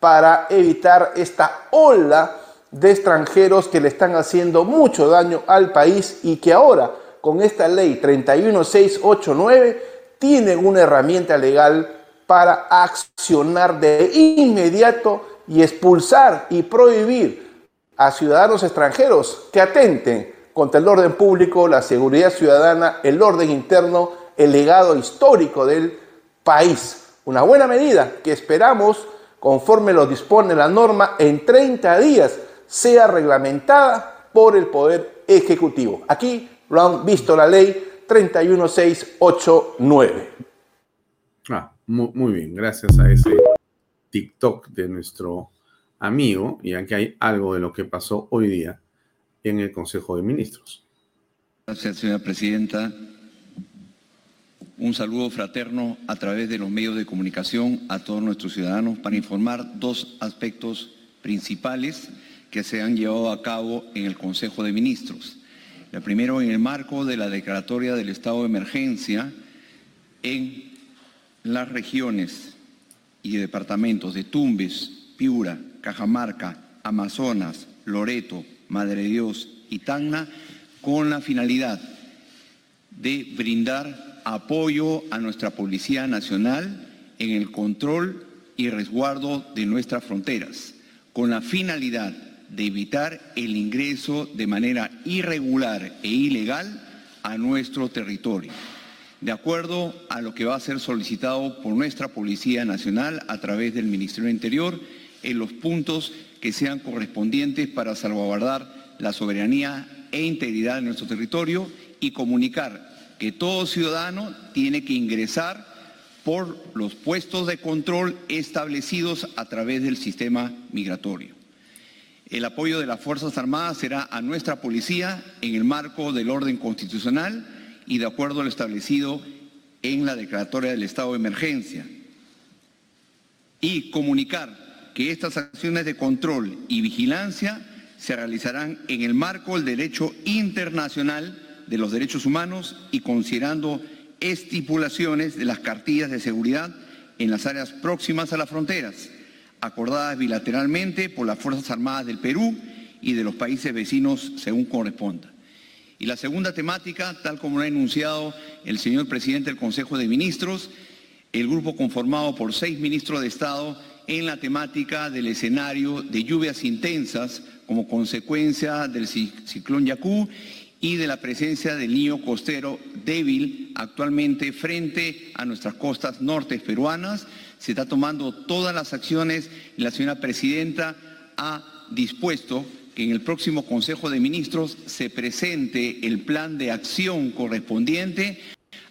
para evitar esta ola de extranjeros que le están haciendo mucho daño al país y que ahora con esta ley 31689 tienen una herramienta legal para accionar de inmediato y expulsar y prohibir a ciudadanos extranjeros que atenten contra el orden público, la seguridad ciudadana, el orden interno el legado histórico del país. Una buena medida que esperamos, conforme lo dispone la norma, en 30 días sea reglamentada por el Poder Ejecutivo. Aquí lo han visto la ley 31689. Ah, muy, muy bien, gracias a ese TikTok de nuestro amigo, y aquí hay algo de lo que pasó hoy día en el Consejo de Ministros. Gracias, señora presidenta un saludo fraterno a través de los medios de comunicación a todos nuestros ciudadanos para informar dos aspectos principales que se han llevado a cabo en el Consejo de Ministros. El primero, en el marco de la declaratoria del estado de emergencia en las regiones y departamentos de Tumbes, Piura, Cajamarca, Amazonas, Loreto, Madre Dios y Tacna, con la finalidad de brindar apoyo a nuestra Policía Nacional en el control y resguardo de nuestras fronteras, con la finalidad de evitar el ingreso de manera irregular e ilegal a nuestro territorio, de acuerdo a lo que va a ser solicitado por nuestra Policía Nacional a través del Ministerio del Interior en los puntos que sean correspondientes para salvaguardar la soberanía e integridad de nuestro territorio y comunicar que todo ciudadano tiene que ingresar por los puestos de control establecidos a través del sistema migratorio. El apoyo de las Fuerzas Armadas será a nuestra policía en el marco del orden constitucional y de acuerdo a lo establecido en la declaratoria del estado de emergencia. Y comunicar que estas acciones de control y vigilancia se realizarán en el marco del derecho internacional de los derechos humanos y considerando estipulaciones de las cartillas de seguridad en las áreas próximas a las fronteras, acordadas bilateralmente por las Fuerzas Armadas del Perú y de los países vecinos según corresponda. Y la segunda temática, tal como lo ha enunciado el señor presidente del Consejo de Ministros, el grupo conformado por seis ministros de Estado en la temática del escenario de lluvias intensas como consecuencia del ciclón Yacú y de la presencia del niño costero débil actualmente frente a nuestras costas norte peruanas. Se está tomando todas las acciones y la señora presidenta ha dispuesto que en el próximo Consejo de Ministros se presente el plan de acción correspondiente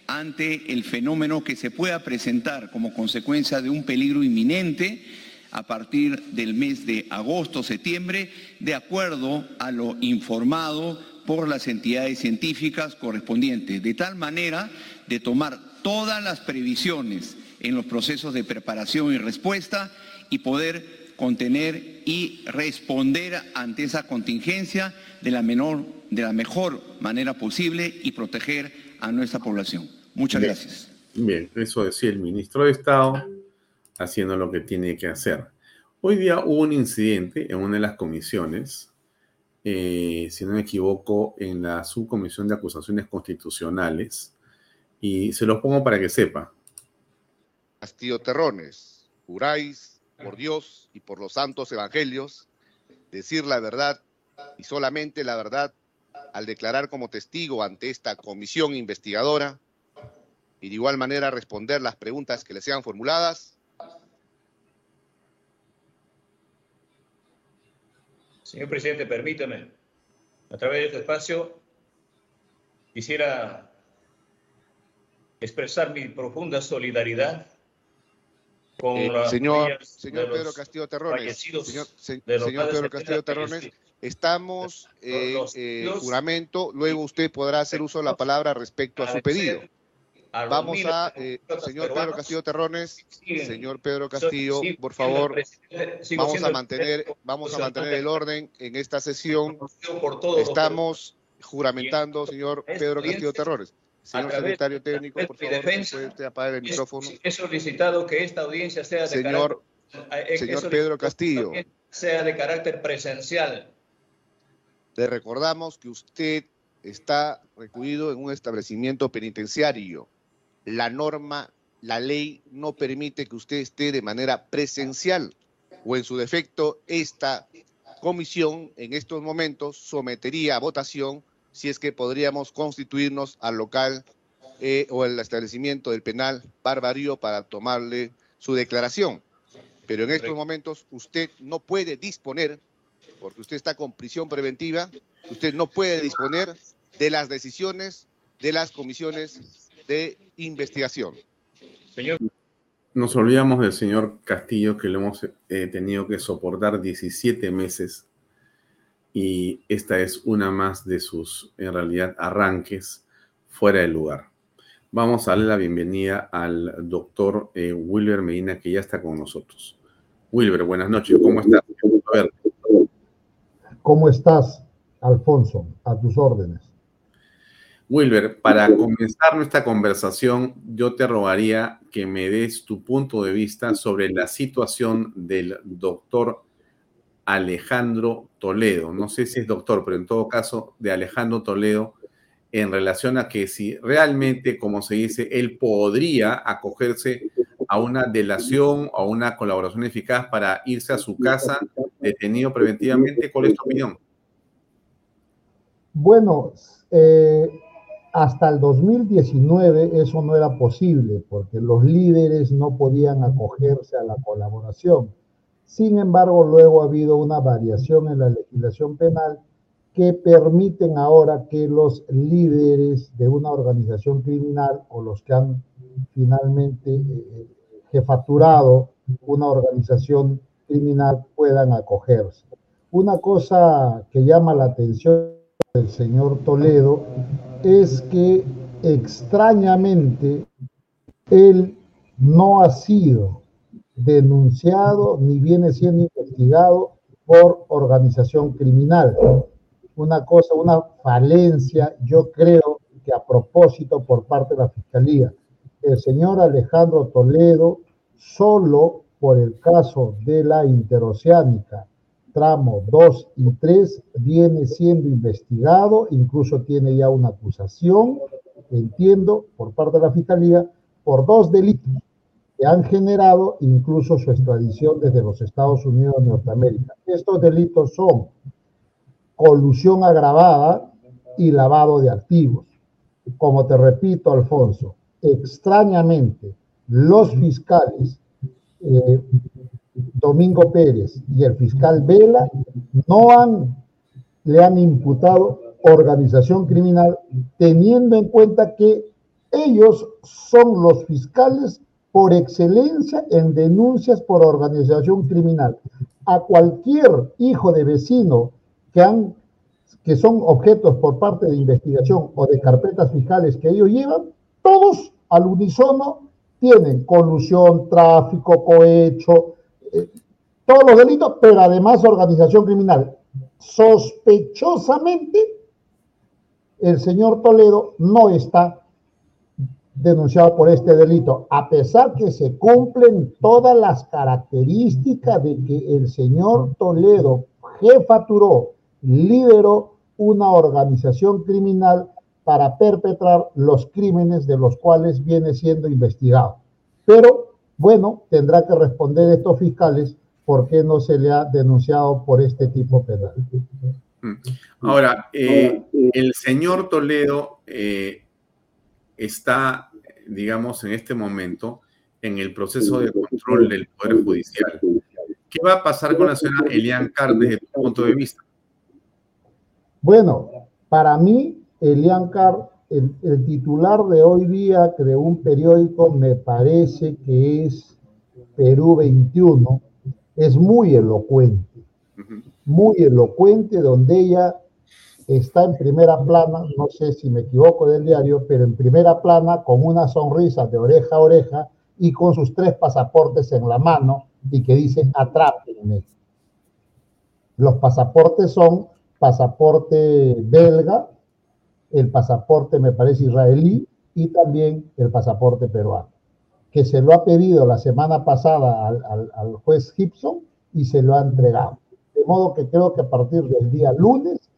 ante el fenómeno que se pueda presentar como consecuencia de un peligro inminente a partir del mes de agosto, septiembre, de acuerdo a lo informado por las entidades científicas correspondientes, de tal manera de tomar todas las previsiones en los procesos de preparación y respuesta y poder contener y responder ante esa contingencia de la, menor, de la mejor manera posible y proteger a nuestra población. Muchas gracias. Bien, eso decía el ministro de Estado haciendo lo que tiene que hacer. Hoy día hubo un incidente en una de las comisiones, eh, si no me equivoco, en la subcomisión de acusaciones constitucionales, y se los pongo para que sepa. Castillo Terrones, juráis por Dios y por los santos evangelios, decir la verdad y solamente la verdad al declarar como testigo ante esta comisión investigadora y de igual manera responder las preguntas que le sean formuladas. Señor presidente, permítame, a través de este espacio, quisiera expresar mi profunda solidaridad eh, señor, señor Pedro Castillo Terrones, señor, Pedro Castillo Terrones, estamos en eh, juramento, luego usted podrá hacer uso de la palabra respecto a su pedido. Vamos a, eh, señor Pedro Castillo Terrones, señor Pedro Castillo, por favor, vamos a mantener, vamos a mantener el orden en esta sesión. Estamos juramentando, señor Pedro Castillo Terrones. Señor secretario técnico, por favor, puede apagar el micrófono. He solicitado que esta audiencia sea de señor, carácter, eh, señor Pedro Castillo, sea de carácter presencial. Le recordamos que usted está recluido en un establecimiento penitenciario. La norma, la ley no permite que usted esté de manera presencial o en su defecto esta comisión en estos momentos sometería a votación si es que podríamos constituirnos al local eh, o el establecimiento del penal Barbarío para tomarle su declaración. Pero en estos momentos usted no puede disponer, porque usted está con prisión preventiva, usted no puede disponer de las decisiones de las comisiones de investigación. Señor. Nos olvidamos del señor Castillo, que lo hemos eh, tenido que soportar 17 meses y esta es una más de sus, en realidad, arranques fuera del lugar. Vamos a darle la bienvenida al doctor eh, Wilber Medina, que ya está con nosotros. Wilber, buenas noches, ¿cómo estás? ¿Cómo estás, Alfonso? A tus órdenes. Wilber, para comenzar nuestra conversación, yo te rogaría que me des tu punto de vista sobre la situación del doctor Alejandro Toledo. No sé si es doctor, pero en todo caso de Alejandro Toledo en relación a que si realmente, como se dice, él podría acogerse a una delación o una colaboración eficaz para irse a su casa detenido preventivamente. ¿Cuál es tu opinión? Bueno, eh, hasta el 2019 eso no era posible porque los líderes no podían acogerse a la colaboración. Sin embargo, luego ha habido una variación en la legislación penal que permiten ahora que los líderes de una organización criminal o los que han finalmente eh, eh, jefaturado una organización criminal puedan acogerse. Una cosa que llama la atención del señor Toledo es que extrañamente él no ha sido denunciado ni viene siendo investigado por organización criminal. Una cosa, una falencia, yo creo que a propósito por parte de la Fiscalía. El señor Alejandro Toledo, solo por el caso de la interoceánica, tramo 2 y 3 viene siendo investigado, incluso tiene ya una acusación, entiendo, por parte de la Fiscalía, por dos delitos que han generado incluso su extradición desde los Estados Unidos de Norteamérica. Estos delitos son colusión agravada y lavado de activos. Como te repito, Alfonso, extrañamente, los fiscales eh, Domingo Pérez y el fiscal Vela no han, le han imputado organización criminal teniendo en cuenta que ellos son los fiscales por excelencia en denuncias por organización criminal. A cualquier hijo de vecino que, han, que son objetos por parte de investigación o de carpetas fiscales que ellos llevan, todos al unísono tienen colusión, tráfico, cohecho, eh, todos los delitos, pero además organización criminal. Sospechosamente, el señor Toledo no está denunciado por este delito, a pesar que se cumplen todas las características de que el señor Toledo jefaturó, lideró una organización criminal para perpetrar los crímenes de los cuales viene siendo investigado. Pero, bueno, tendrá que responder estos fiscales por qué no se le ha denunciado por este tipo penal. Mm. Ahora, eh, el señor Toledo eh, está, digamos, en este momento en el proceso de control del Poder Judicial. ¿Qué va a pasar con la señora Elian Carr desde tu punto de vista? Bueno, para mí, Elian Carr, el, el titular de hoy día de un periódico, me parece que es Perú 21, es muy elocuente, muy elocuente, donde ella está en primera plana, no sé si me equivoco del diario, pero en primera plana con una sonrisa de oreja a oreja y con sus tres pasaportes en la mano y que dice atrápenme. Los pasaportes son pasaporte belga, el pasaporte me parece israelí y también el pasaporte peruano, que se lo ha pedido la semana pasada al, juez Gibson y se lo ha entregado. De modo que creo que a partir del día lunes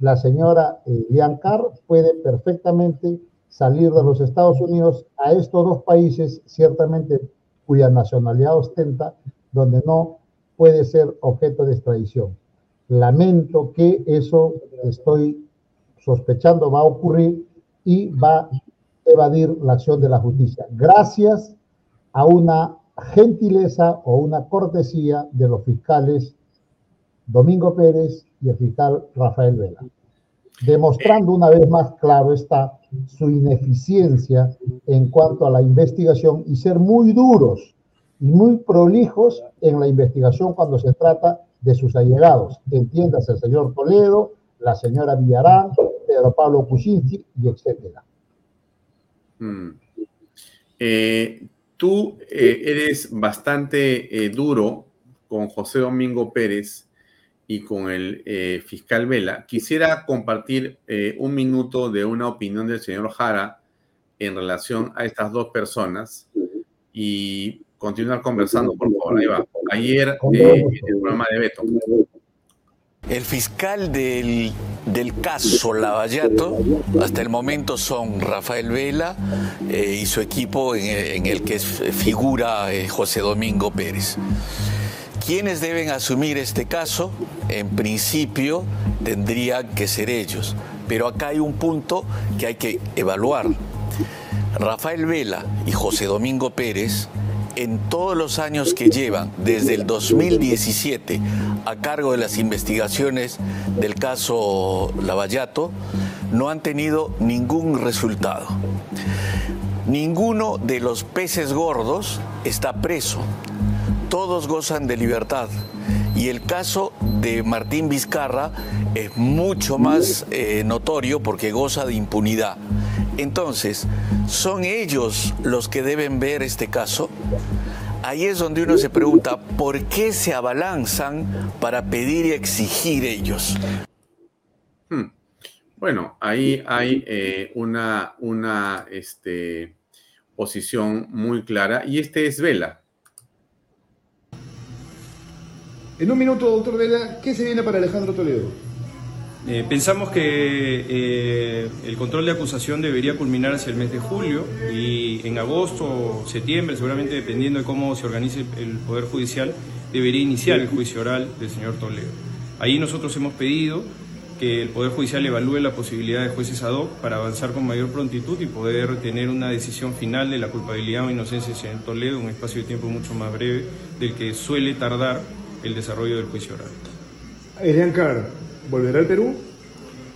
la señora eh, Lian Carr puede perfectamente salir de los Estados Unidos a estos dos países, ciertamente cuya nacionalidad ostenta, donde no puede ser objeto de extradición. Lamento que eso estoy sospechando va a ocurrir y va a evadir la acción de la justicia, gracias a una gentileza o una cortesía de los fiscales Domingo Pérez y el fiscal Rafael Vela, demostrando una vez más, claro está, su ineficiencia en cuanto a la investigación y ser muy duros y muy prolijos en la investigación cuando se trata de sus allegados. Entiéndase el señor Toledo, la señora Villarán, Pedro Pablo Kuczynski y etcétera. Mm. Eh, tú eh, eres bastante eh, duro con José Domingo Pérez y con el fiscal Vela, quisiera compartir un minuto de una opinión del señor Jara en relación a estas dos personas y continuar conversando, por favor. Ahí va. Ayer en el programa de Beto. El fiscal del, del, caso Lavallato, hasta el momento son Rafael Vela y su equipo en, el que figura José Domingo Pérez. ¿Quiénes deben asumir este caso? En principio tendrían que ser ellos, pero acá hay un punto que hay que evaluar. Rafael Vela y José Domingo Pérez, en todos los años que llevan, desde el 2017, a cargo de las investigaciones del caso Lavallato, no han tenido ningún resultado. Ninguno de los peces gordos está preso todos gozan de libertad. Y el caso de Martín Vizcarra es mucho más eh, notorio porque goza de impunidad. Entonces, ¿son ellos los que deben ver este caso? Ahí es donde uno se pregunta, ¿por qué se abalanzan para pedir y exigir ellos? Hmm. Bueno, ahí hay eh, una, una este, posición muy clara y este es Vela. En un minuto, doctor Vela, ¿qué se viene para Alejandro Toledo? Eh, pensamos que eh, el control de acusación debería culminar hacia el mes de julio y en agosto o septiembre, seguramente dependiendo de cómo se organice el Poder Judicial, debería iniciar el juicio oral del señor Toledo. Ahí nosotros hemos pedido que el Poder Judicial evalúe la posibilidad de jueces ad hoc para avanzar con mayor prontitud y poder tener una decisión final de la culpabilidad o inocencia del señor Toledo en un espacio de tiempo mucho más breve del que suele tardar el desarrollo del juicio oral. Elian Carr, ¿volverá al Perú?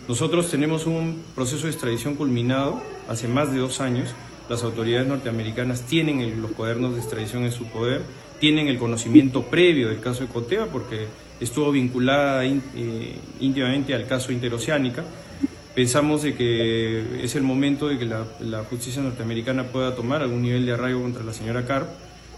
Nosotros tenemos un proceso de extradición culminado hace más de dos años. Las autoridades norteamericanas tienen los cuadernos de extradición en su poder, tienen el conocimiento previo del caso de Coteva porque estuvo vinculada eh, íntimamente al caso Interoceánica. Pensamos de que es el momento de que la, la justicia norteamericana pueda tomar algún nivel de arraigo contra la señora Carp.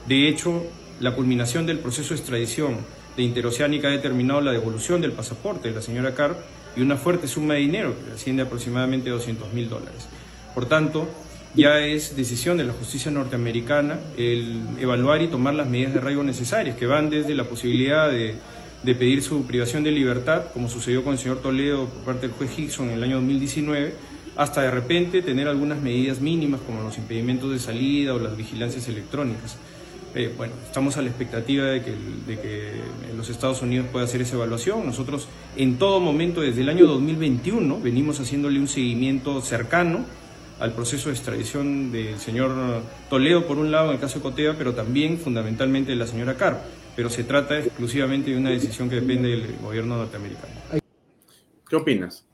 De hecho, la culminación del proceso de extradición de Interoceánica ha determinado la devolución del pasaporte de la señora Carp y una fuerte suma de dinero que asciende a aproximadamente 200 mil dólares. Por tanto, ya es decisión de la justicia norteamericana el evaluar y tomar las medidas de arraigo necesarias, que van desde la posibilidad de, de pedir su privación de libertad, como sucedió con el señor Toledo por parte del juez Hickson en el año 2019, hasta de repente tener algunas medidas mínimas como los impedimentos de salida o las vigilancias electrónicas. Eh, bueno, estamos a la expectativa de que, de que los Estados Unidos pueda hacer esa evaluación. Nosotros en todo momento, desde el año 2021, venimos haciéndole un seguimiento cercano al proceso de extradición del señor Toledo, por un lado, en el caso de Cotea, pero también fundamentalmente de la señora Carp. Pero se trata exclusivamente de una decisión que depende del gobierno norteamericano. ¿Qué opinas?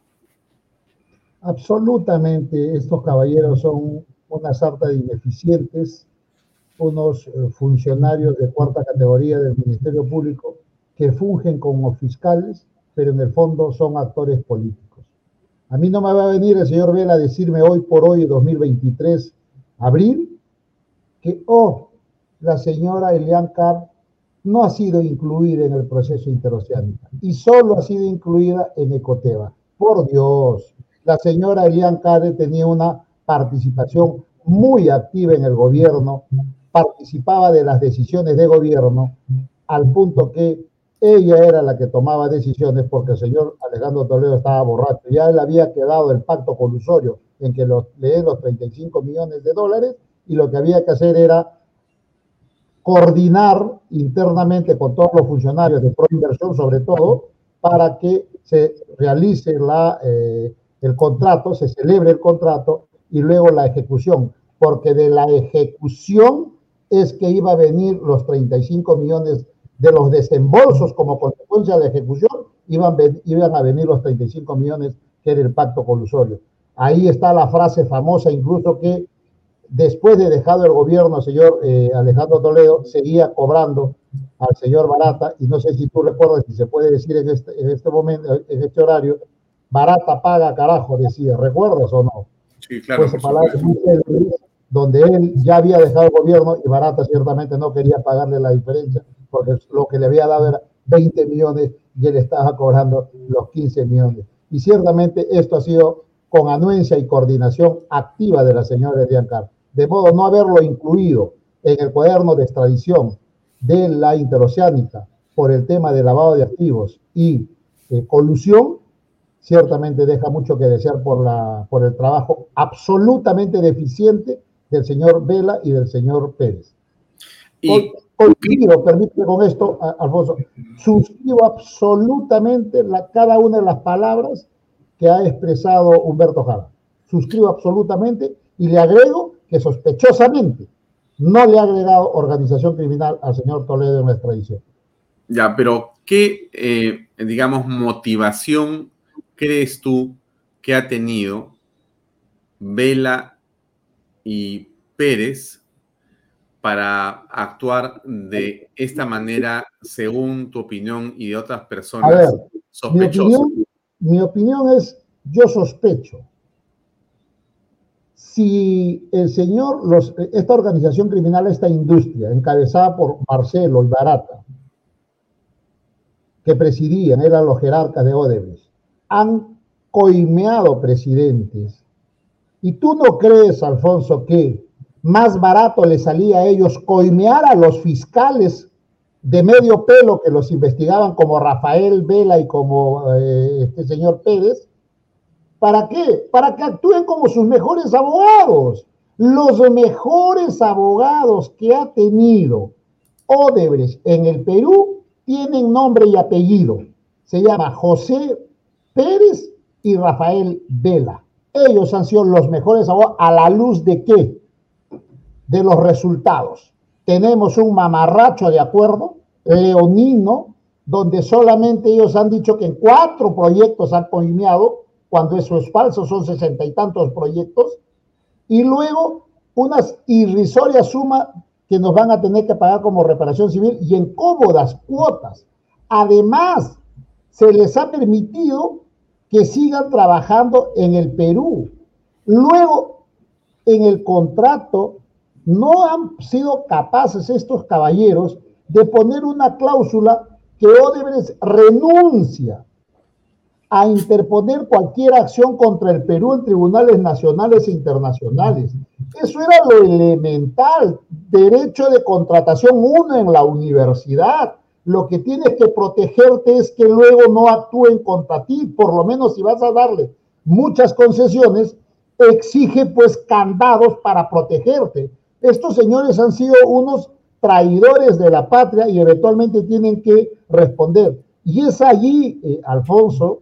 Absolutamente, estos caballeros son una sarta de ineficientes, unos eh, funcionarios de cuarta categoría del Ministerio Público que fungen como fiscales, pero en el fondo son actores políticos. A mí no me va a venir el señor Vela a decirme hoy por hoy, 2023, abril, que, oh, la señora Elian Carr no ha sido incluida en el proceso interoceánico y solo ha sido incluida en Ecoteva. Por Dios, la señora Elian Carr tenía una participación muy activa en el gobierno, participaba de las decisiones de gobierno, al punto que ella era la que tomaba decisiones porque el señor Alejandro Toledo estaba borracho. Ya él había quedado el pacto colusorio en que los, le los 35 millones de dólares y lo que había que hacer era coordinar internamente con todos los funcionarios de Proinversión, sobre todo, para que se realice eh, el contrato, se celebre el contrato y luego la ejecución, porque de la ejecución es que iba a venir los 35 millones de los desembolsos como consecuencia de la ejecución, iban, iban a venir los 35 millones que era el pacto colusorio. Ahí está la frase famosa incluso que después de dejado el gobierno, señor eh, Alejandro Toledo seguía cobrando al señor Barata, y no sé si tú recuerdas, si se puede decir en este, en este momento, en este horario, Barata paga carajo, decía, ¿recuerdas o no? Sí, claro. Pues donde él ya había dejado el gobierno y Barata ciertamente no quería pagarle la diferencia, porque lo que le había dado era 20 millones y él estaba cobrando los 15 millones. Y ciertamente esto ha sido con anuencia y coordinación activa de la señora Elian Carr de modo no haberlo incluido en el cuaderno de extradición de la interoceánica por el tema de lavado de activos y eh, colusión, ciertamente deja mucho que desear por, la, por el trabajo absolutamente deficiente del señor Vela y del señor Pérez. Y, Suscribo, permíteme con esto, Alfonso, suscribo absolutamente la, cada una de las palabras que ha expresado Humberto Jara. Suscribo absolutamente y le agrego que sospechosamente no le ha agregado organización criminal al señor Toledo en la extradición. Ya, pero ¿qué, eh, digamos, motivación crees tú que ha tenido Vela y Pérez para actuar de esta manera, según tu opinión y de otras personas A ver, sospechosas? Mi opinión, mi opinión es, yo sospecho si el señor, los, esta organización criminal, esta industria, encabezada por Marcelo y Barata, que presidían, eran los jerarcas de Odebrecht, han coimeado presidentes. ¿Y tú no crees, Alfonso, que más barato le salía a ellos coimear a los fiscales de medio pelo que los investigaban como Rafael Vela y como eh, este señor Pérez. ¿Para qué? Para que actúen como sus mejores abogados. Los mejores abogados que ha tenido Odebrecht en el Perú tienen nombre y apellido. Se llama José Pérez y Rafael Vela. Ellos han sido los mejores a la luz de qué? De los resultados. Tenemos un mamarracho de acuerdo, leonino, donde solamente ellos han dicho que en cuatro proyectos han coimeado, cuando eso es falso, son sesenta y tantos proyectos, y luego unas irrisorias sumas que nos van a tener que pagar como reparación civil y en cómodas cuotas. Además, se les ha permitido que sigan trabajando en el Perú. Luego, en el contrato, no han sido capaces estos caballeros de poner una cláusula que Odebrecht renuncia a interponer cualquier acción contra el Perú en tribunales nacionales e internacionales. Eso era lo elemental, derecho de contratación uno en la universidad. Lo que tienes que protegerte es que luego no actúen contra ti, por lo menos si vas a darle muchas concesiones, exige pues candados para protegerte. Estos señores han sido unos traidores de la patria y eventualmente tienen que responder. Y es allí, eh, Alfonso,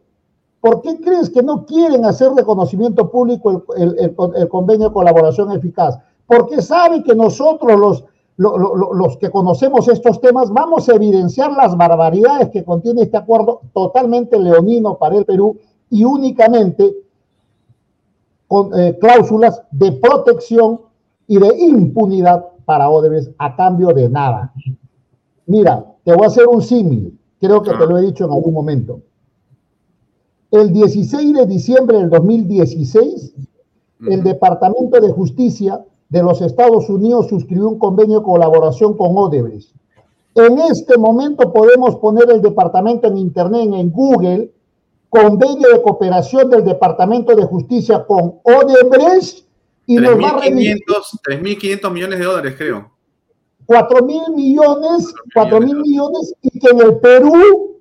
¿Por qué crees que no quieren hacer reconocimiento público el, convenio de colaboración eficaz? Porque saben que nosotros, los, los que conocemos estos temas, vamos a evidenciar las barbaridades que contiene este acuerdo totalmente leonino para el Perú y únicamente con eh, cláusulas de protección y de impunidad para Odebrecht a cambio de nada. Mira, te voy a hacer un símil, creo que te lo he dicho en algún momento. El 16 de diciembre del 2016, el Departamento de Justicia de los Estados Unidos suscribió un convenio de colaboración con Odebrecht. En este momento podemos poner el departamento en internet, en Google, convenio de cooperación del Departamento de Justicia con Odebrecht y nos va a 3.500 millones de dólares, creo. 4 mil millones, 4 mil millones y que en el Perú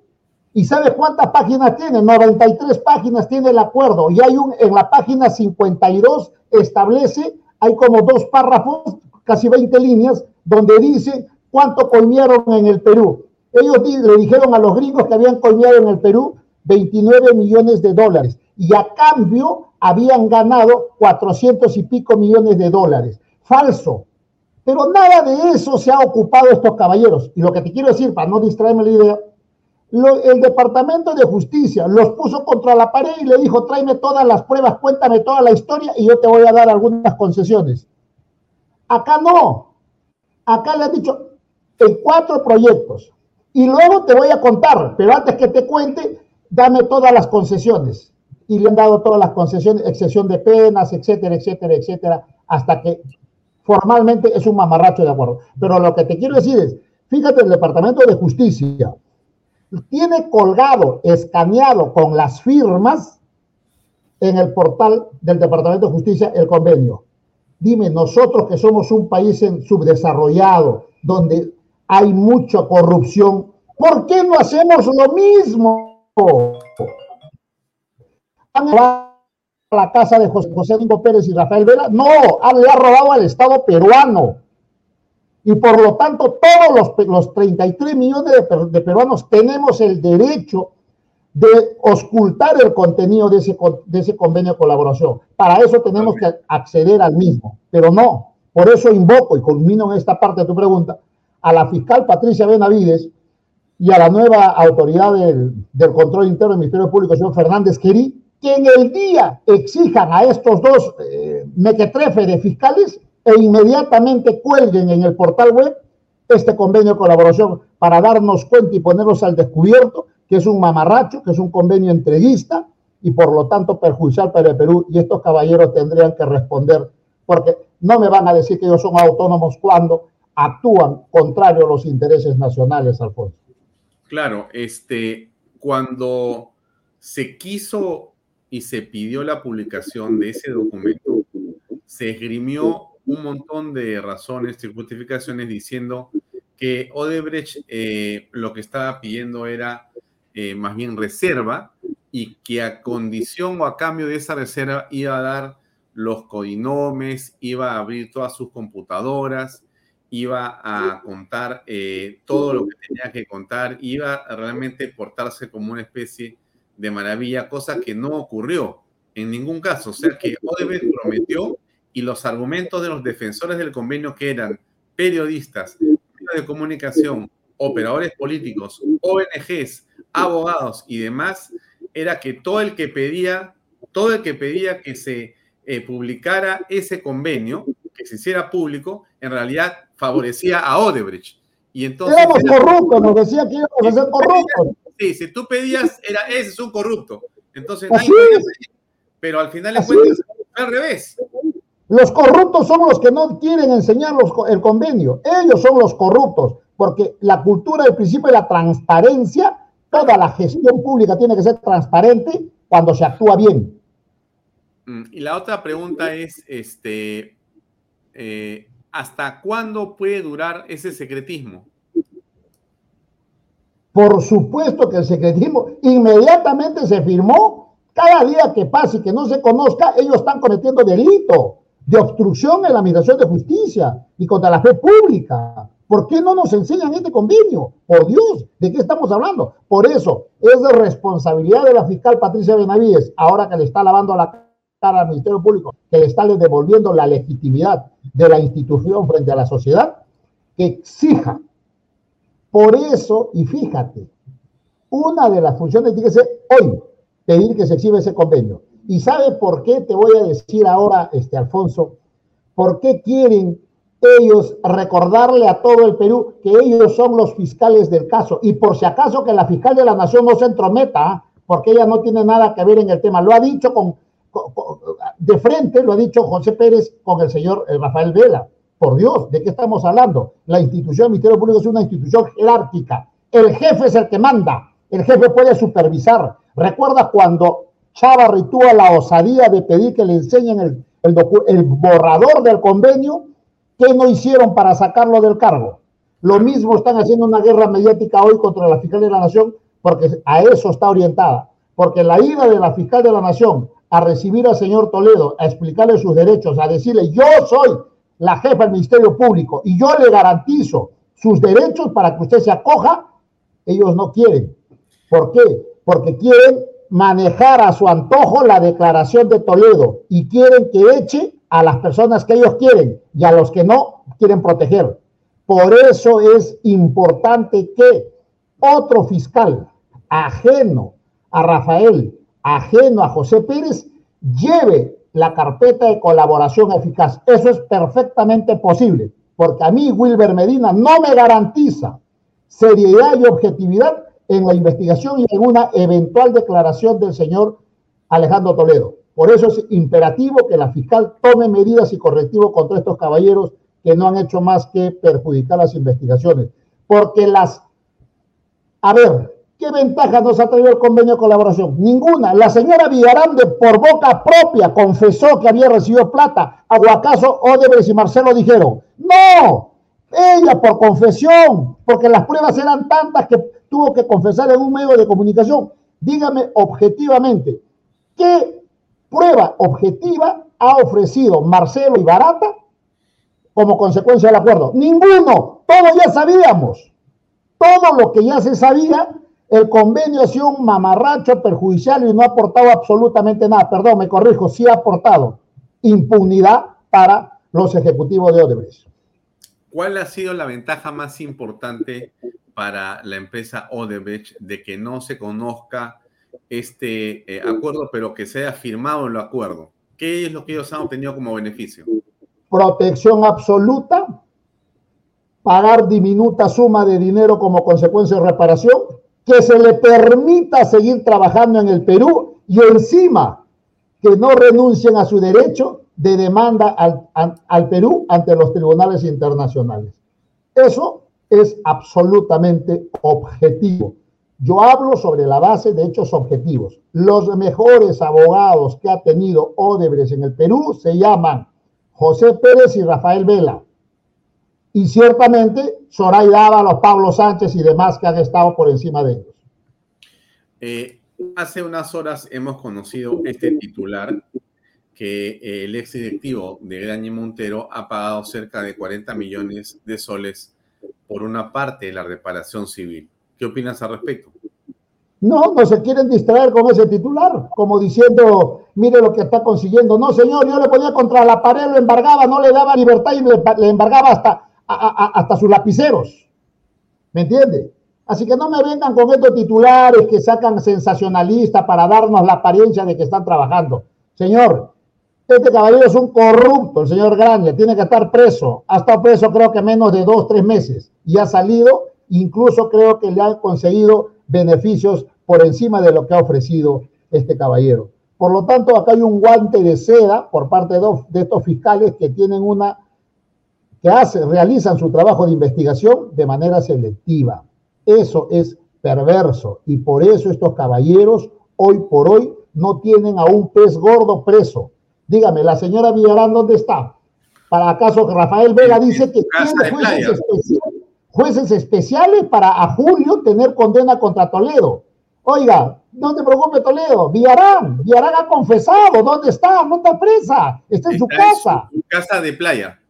¿Y sabes cuántas páginas tiene? 93 páginas tiene el acuerdo. Y hay un, en la página 52 establece, hay como dos párrafos, casi 20 líneas, donde dice cuánto colmieron en el Perú. Ellos le dijeron a los gringos que habían colmeado en el Perú 29 millones de dólares. Y a cambio habían ganado 400 y pico millones de dólares. Falso. Pero nada de eso se ha ocupado estos caballeros. Y lo que te quiero decir, para no distraerme la idea, el Departamento de Justicia los puso contra la pared y le dijo, tráeme todas las pruebas, cuéntame toda la historia y yo te voy a dar algunas concesiones. Acá no. Acá le han dicho en cuatro proyectos. Y luego te voy a contar, pero antes que te cuente, dame todas las concesiones. Y le han dado todas las concesiones, excepción de penas, etcétera, etcétera, etcétera, hasta que formalmente es un mamarracho de acuerdo. Pero lo que te quiero decir es, fíjate, el Departamento de Justicia tiene colgado, escaneado con las firmas en el portal del Departamento de Justicia el convenio. Dime, nosotros que somos un país subdesarrollado, donde hay mucha corrupción, ¿por qué no hacemos lo mismo? ¿Han robado la casa de José, José Pérez y Rafael Vera? No, le ha robado al Estado peruano y por lo tanto todos los, los 33 millones de, peruanos tenemos el derecho de ocultar el contenido de ese, de ese convenio de colaboración. Para eso tenemos que acceder al mismo, pero no. Por eso invoco y culmino en esta parte de tu pregunta a la fiscal Patricia Benavides y a la nueva autoridad del, control interno del Ministerio Público, señor Fernández Querí, que en el día exijan a estos dos eh, de fiscales e inmediatamente cuelguen en el portal web este convenio de colaboración para darnos cuenta y ponernos al descubierto que es un mamarracho, que es un convenio entreguista y por lo tanto perjudicial para el Perú y estos caballeros tendrían que responder porque no me van a decir que ellos son autónomos cuando actúan contrario a los intereses nacionales, Alfonso. Claro, este, cuando se quiso y se pidió la publicación de ese documento, se esgrimió un montón de razones y justificaciones diciendo que Odebrecht eh, lo que estaba pidiendo era eh, más bien reserva y que a condición o a cambio de esa reserva iba a dar los codinomes, iba a abrir todas sus computadoras, iba a contar eh, todo lo que tenía que contar, iba a realmente portarse como una especie de maravilla, cosa que no ocurrió en ningún caso. O sea que Odebrecht prometió y los argumentos de los defensores del convenio que eran periodistas, de comunicación, operadores políticos, ONGs, abogados y demás, era que todo el que pedía, todo el que pedía que se eh, publicara ese convenio, que se hiciera público, en realidad favorecía a Odebrecht. Y entonces. Éramos corruptos, nos decía que íbamos a ser corruptos. Sí, si tú pedías, era ese es un corrupto. Entonces, pero al final de cuentas, al revés. Los corruptos son los que no quieren enseñar el convenio. Ellos son los corruptos, porque la cultura del principio de la transparencia, toda la gestión pública tiene que ser transparente cuando se actúa bien. Mm, y la otra pregunta es, este, eh, ¿hasta cuándo puede durar ese secretismo? Por supuesto que el secretismo inmediatamente se firmó. Cada día que pase y que no se conozca, ellos están cometiendo delito de obstrucción en la administración de justicia y contra la fe pública. ¿Por qué no nos enseñan este convenio? Por Dios, ¿de qué estamos hablando? Por eso es de responsabilidad de la fiscal Patricia Benavides, ahora que le está lavando la al Ministerio Público, que le está devolviendo la legitimidad de la institución frente a la sociedad, que exija. Por eso, y fíjate, una de las funciones tiene que hoy pedir que se exhiba ese convenio. ¿Y sabe por qué? Te voy a decir ahora, este Alfonso, por qué quieren ellos recordarle a todo el Perú que ellos son los fiscales del caso. Y por si acaso que la fiscal de la nación no se entrometa, ¿ah? porque ella no tiene nada que ver en el tema. Lo ha dicho con de frente lo ha dicho José Pérez con el señor eh, Rafael Vela. Por Dios, ¿de qué estamos hablando? La institución del Ministerio Público es una institución jerárquica. El jefe es el que manda. El jefe puede supervisar. Recuerda cuando Tuvo la osadía de pedir que le enseñen el, el borrador del convenio, ¿qué no hicieron para sacarlo del cargo? Lo mismo están haciendo una guerra mediática hoy contra la fiscal de la Nación, porque a eso está orientada. Porque la ida de la fiscal de la Nación a recibir al señor Toledo, a explicarle sus derechos, a decirle, yo soy la jefa del Ministerio Público y yo le garantizo sus derechos para que usted se acoja, ellos no quieren. ¿Por qué? Porque quieren manejar a su antojo la declaración de Toledo y quieren que eche a las personas que ellos quieren y a los que no quieren proteger. Por eso es importante que otro fiscal ajeno a Rafael ajeno a José Pérez lleve la carpeta de colaboración eficaz. Eso es perfectamente posible, porque a mí Wilber Medina no me garantiza seriedad y objetividad en la investigación y en una eventual declaración del señor Alejandro Toledo. Por eso es imperativo que la fiscal tome medidas y correctivos contra estos caballeros que no han hecho más que perjudicar las investigaciones. Porque las... A ver, ¿Qué ventaja nos ha traído el convenio de colaboración? Ninguna. La señora Villarande, por boca propia, confesó que había recibido plata. ¿O acaso Odebrecht y Marcelo dijeron? No, ella por confesión, porque las pruebas eran tantas que tuvo que confesar en un medio de comunicación. Dígame objetivamente, ¿qué prueba objetiva ha ofrecido Marcelo y Barata como consecuencia del acuerdo? Ninguno, todo ya sabíamos. Todo lo que ya se sabía el convenio ha sido un mamarracho perjudicial y no ha aportado absolutamente nada. Perdón, me corrijo, sí ha aportado impunidad para los ejecutivos de Odebrecht. ¿Cuál ha sido la ventaja más importante para la empresa Odebrecht de que no se conozca este eh, acuerdo, pero que sea firmado el acuerdo? ¿Qué es lo que ellos han obtenido como beneficio? Protección absoluta, pagar diminuta suma de dinero como consecuencia de reparación que se le permita seguir trabajando en el Perú y encima que no renuncien a su derecho de demanda al, al, Perú ante los tribunales internacionales. Eso es absolutamente objetivo. Yo hablo sobre la base de hechos objetivos. Los mejores abogados que ha tenido Odebrecht en el Perú se llaman José Pérez y Rafael Vela. Y ciertamente Zoraida los Pablo Sánchez y demás que han estado por encima de ellos. Eh, hace unas horas hemos conocido este titular que el ex directivo de Graña Montero ha pagado cerca de 40 millones de soles por una parte de la reparación civil. ¿Qué opinas al respecto? No, no se quieren distraer con ese titular, como diciendo, mire lo que está consiguiendo. No, señor, yo le ponía contra la pared, lo embargaba, no le daba libertad y le, embargaba hasta, hasta sus lapiceros. ¿Me entiende? Así que no me vengan con estos titulares que sacan sensacionalistas para darnos la apariencia de que están trabajando. Señor, este caballero es un corrupto, el señor Graña, tiene que estar preso. Ha estado preso creo que menos de dos, tres meses y ha salido, incluso creo que le han conseguido beneficios por encima de lo que ha ofrecido este caballero. Por lo tanto, acá hay un guante de seda por parte de, estos fiscales que tienen una, que hace, realizan su trabajo de investigación de manera selectiva. Eso es perverso y por eso estos caballeros hoy por hoy no tienen a un pez gordo preso. Dígame, la señora Villarán, ¿dónde está? ¿Para acaso Rafael Vega dice que tiene jueces especiales, jueces especiales para a Julio tener condena contra Toledo? Oiga, no te preocupes, Toledo. Villarán, Villarán ha confesado. ¿Dónde está? No está presa. Está en su casa. En su casa de playa.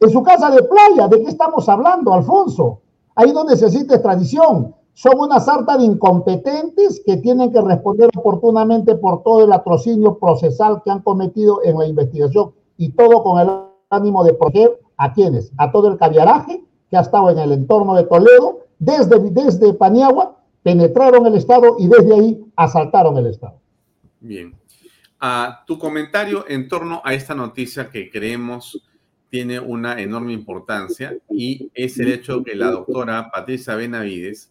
En su casa de playa. ¿De qué estamos hablando, Alfonso? Ahí donde se existe extradición. Son una sarta de incompetentes que tienen que responder oportunamente por todo el atrocinio procesal que han cometido en la investigación y todo con el ánimo de proteger a quienes, a todo el caviaraje que ha estado en el entorno de Toledo, desde, desde Paniagua penetraron el Estado y desde ahí asaltaron el Estado. Bien. a tu comentario en torno a esta noticia que creemos tiene una enorme importancia y es el hecho que la doctora Patricia Benavides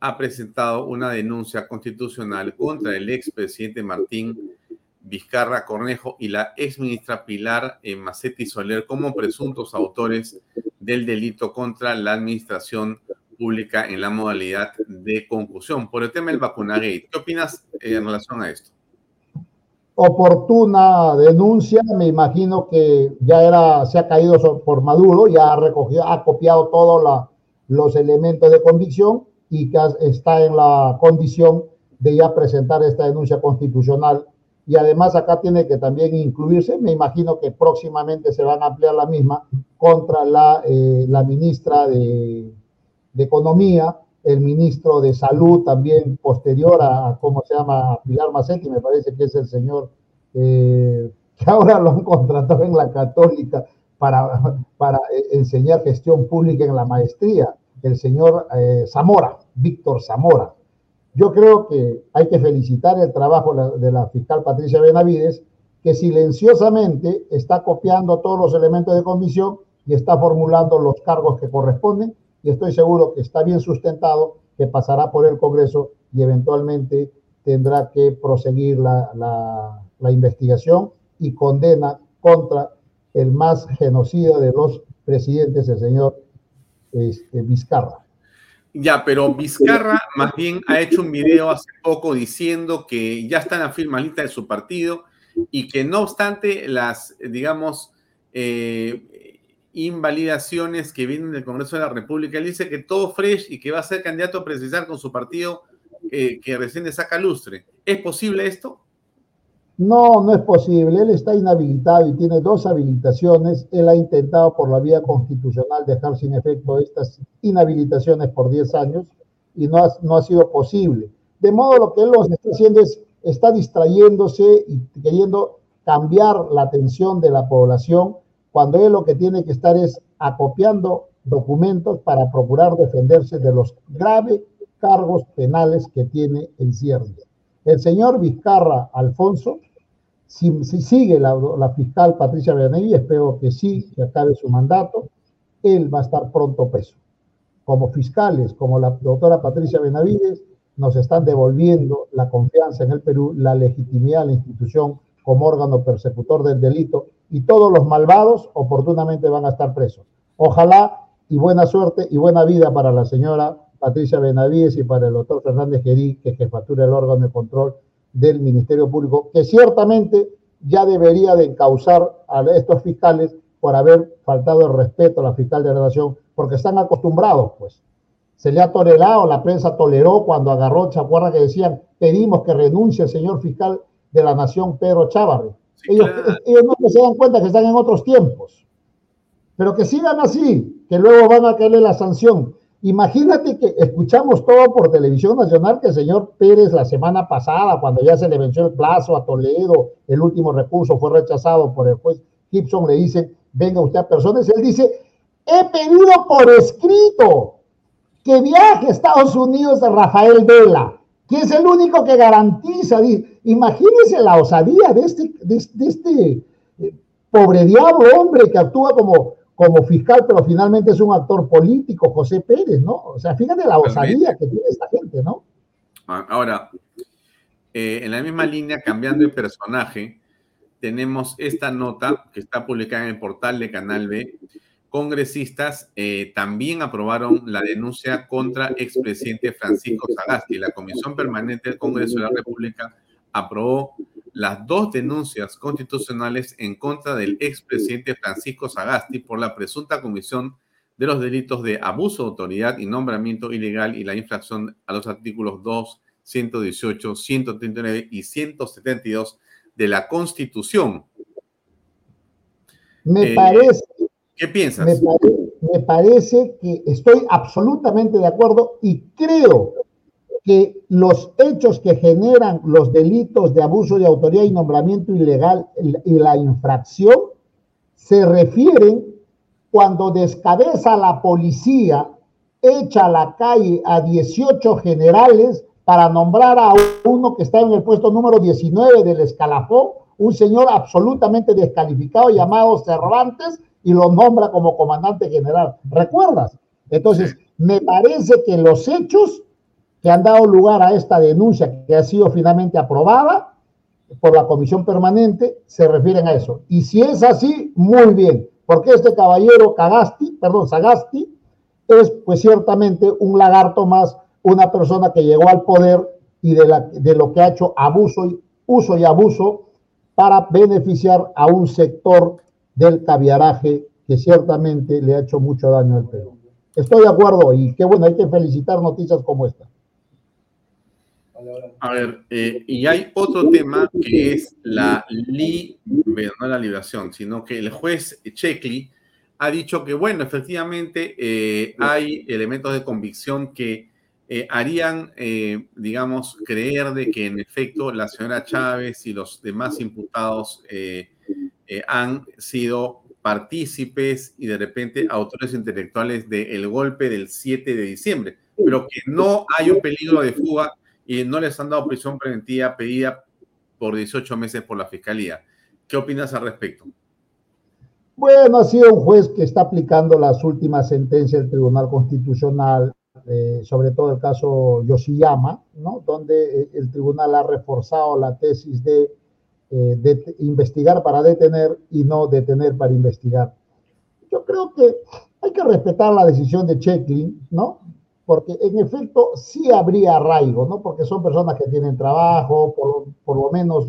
ha presentado una denuncia constitucional contra el expresidente Martín Vizcarra Cornejo y la exministra Pilar Macetti Soler como presuntos autores del delito contra la administración pública en la modalidad de conclusión por el tema del vacunagate. ¿Qué opinas eh, en relación a esto? Oportuna denuncia, me imagino que ya era, se ha caído por Maduro, ya ha recogido, ha copiado todos los elementos de convicción y que está en la condición de ya presentar esta denuncia constitucional. Y además acá tiene que también incluirse, me imagino que próximamente se van a ampliar la misma contra la, eh, la ministra de, de Economía, el ministro de Salud también posterior a, ¿cómo se llama? Pilar Macetti, me parece que es el señor eh, que ahora lo han contratado en la católica para, para eh, enseñar gestión pública en la maestría, el señor eh, Zamora, Víctor Zamora. Yo creo que hay que felicitar el trabajo de la fiscal Patricia Benavides, que silenciosamente está copiando todos los elementos de comisión y está formulando los cargos que corresponden y estoy seguro que está bien sustentado, que pasará por el Congreso y eventualmente tendrá que proseguir la, investigación y condena contra el más genocida de los presidentes, el señor este, Vizcarra. Ya, pero Vizcarra más bien ha hecho un video hace poco diciendo que ya está en la firma lista de su partido y que no obstante las, digamos, eh, invalidaciones que vienen del Congreso de la República. Él dice que todo fresh y que va a ser candidato a precisar con su partido eh, que recién le saca lustre. ¿Es posible esto? No, no es posible. Él está inhabilitado y tiene dos habilitaciones. Él ha intentado por la vía constitucional dejar sin efecto estas inhabilitaciones por 10 años y no ha, no ha sido posible. De modo lo que él está haciendo es, está distrayéndose y queriendo cambiar la atención de la población cuando él lo que tiene que estar es acopiando documentos para procurar defenderse de los graves cargos penales que tiene en cierre. El señor Vizcarra Alfonso, si, sigue la, fiscal Patricia Benavides, espero que sí, que acabe su mandato, él va a estar pronto preso. Como fiscales, como la doctora Patricia Benavides, nos están devolviendo la confianza en el Perú, la legitimidad de la institución como órgano persecutor del delito y todos los malvados oportunamente van a estar presos. Ojalá y buena suerte y buena vida para la señora Patricia Benavides y para el doctor Fernández Gerí, que jefatura el órgano de control del Ministerio Público, que ciertamente ya debería de encauzar a estos fiscales por haber faltado el respeto a la fiscal de la Nación, porque están acostumbrados, pues. Se le ha tolerado, la prensa toleró cuando agarró Chacuarra que decían, pedimos que renuncie el señor fiscal de la Nación, Pedro Chávarri. ellos, ellos no se dan cuenta que están en otros tiempos. Pero que sigan así, que luego van a caerle la sanción. Imagínate que escuchamos todo por televisión nacional que el señor Pérez la semana pasada, cuando ya se le venció el plazo a Toledo, el último recurso fue rechazado por el juez Gibson, le dice, venga usted a personas, él dice, he pedido por escrito que viaje a Estados Unidos de Rafael Vela, que es el único que garantiza, imagínense la osadía de este, de, este eh, pobre diablo hombre que actúa como como fiscal, pero finalmente es un actor político, José Pérez, ¿no? O sea, fíjate la osadía que tiene esta gente, ¿no? Ah, ahora, eh, en la misma línea, cambiando de personaje, tenemos esta nota que está publicada en el portal de Canal B. Congresistas eh, también aprobaron la denuncia contra expresidente Francisco Sagasti. La Comisión Permanente del Congreso de la República aprobó las dos denuncias constitucionales en contra del expresidente Francisco Sagasti por la presunta comisión de los delitos de abuso de autoridad y nombramiento ilegal y la infracción a los artículos 2, 118, 139 y 172 de la Constitución. Me eh, parece. ¿Qué piensas? me parece que estoy absolutamente de acuerdo y creo que los hechos que generan los delitos de abuso de autoridad y nombramiento ilegal y la infracción se refieren cuando descabeza la policía, echa a la calle a 18 generales para nombrar a uno que está en el puesto número 19 del escalafón, un señor absolutamente descalificado llamado Cervantes, y lo nombra como comandante general. ¿Recuerdas? Entonces, me parece que los hechos que han dado lugar a esta denuncia que ha sido finalmente aprobada por la comisión permanente se refieren a eso. Y si es así, muy bien, porque este caballero Cagasti, perdón, Sagasti, es pues ciertamente un lagarto más, una persona que llegó al poder y de, la, de lo que ha hecho abuso y uso y abuso para beneficiar a un sector del caviaraje que ciertamente le ha hecho mucho daño al Perú. Estoy de acuerdo y qué bueno, hay que felicitar noticias como esta. A ver, eh, y hay otro tema que es la li, no la liberación, sino que el juez Checkley ha dicho que, bueno, efectivamente eh, hay elementos de convicción que eh, harían, digamos, creer de que en efecto la señora Chávez y los demás imputados han sido partícipes y de repente autores intelectuales del golpe del 7 de diciembre, pero que no hay un peligro de fuga y no les han dado prisión preventiva pedida por 18 meses por la Fiscalía. ¿Qué opinas al respecto? Bueno, ha sido un juez que está aplicando las últimas sentencias del Tribunal Constitucional, eh, sobre todo el caso Yoshiyama, ¿no? donde eh, el tribunal ha reforzado la tesis de, eh, de investigar para detener y no detener para investigar. Yo creo que hay que respetar la decisión de Checklin, ¿no? Porque en efecto sí habría arraigo, ¿no? Porque son personas que tienen trabajo, por, lo menos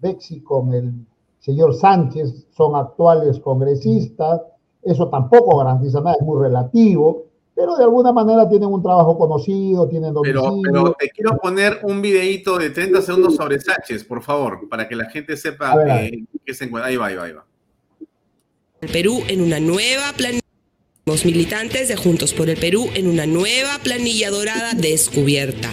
Bexi con el señor Sánchez son actuales congresistas, eso tampoco garantiza nada, es muy relativo, pero de alguna manera tienen un trabajo conocido, tienen domicilio. Pero, pero te quiero poner un videíto de 30 segundos sobre Sánchez, por favor, para que la gente sepa eh, qué se encuentra. Ahí va, ahí va, ahí va. El Perú en una nueva los militantes de Juntos por el Perú en una nueva planilla dorada descubierta.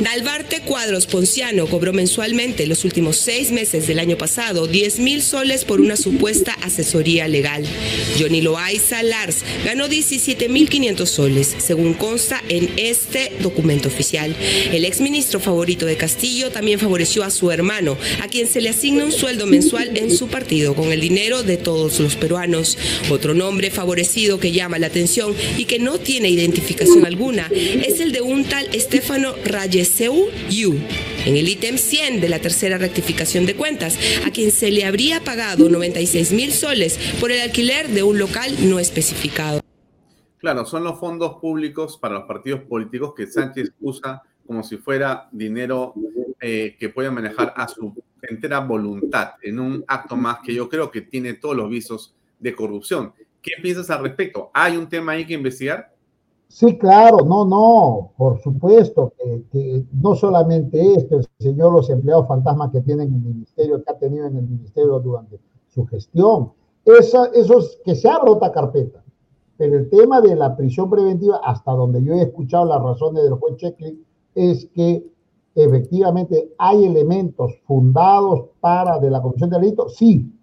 Dalbarte Cuadros Ponciano cobró mensualmente los últimos seis meses del año pasado 10 mil soles por una supuesta asesoría legal. Johnny Loaiza Lars ganó 17 mil 500 soles, según consta en este documento oficial. El exministro favorito de Castillo también favoreció a su hermano, a quien se le asigna un sueldo mensual en su partido con el dinero de todos los peruanos. Otro nombre favorecido que llama la atención y que no tiene identificación alguna es el de un tal Estefano Rayes CUU en el ítem 100 de la tercera rectificación de cuentas, a quien se le habría pagado 96 mil soles por el alquiler de un local no especificado. Claro, son los fondos públicos para los partidos políticos que Sánchez usa como si fuera dinero eh, que puede manejar a su entera voluntad en un acto más que yo creo que tiene todos los visos de corrupción. ¿Qué piensas al respecto? ¿Hay un tema ahí que investigar? Sí, claro, no, no, por supuesto que, no solamente esto, el señor, los empleados fantasmas que tienen el ministerio, que ha tenido en el ministerio durante su gestión, esa, esos, que se abra otra carpeta. Pero el tema de la prisión preventiva, hasta donde yo he escuchado las razones del juez Checklin, es que efectivamente hay elementos fundados para de la comisión de delito, sí.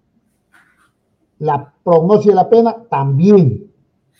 La prognosis de la pena también,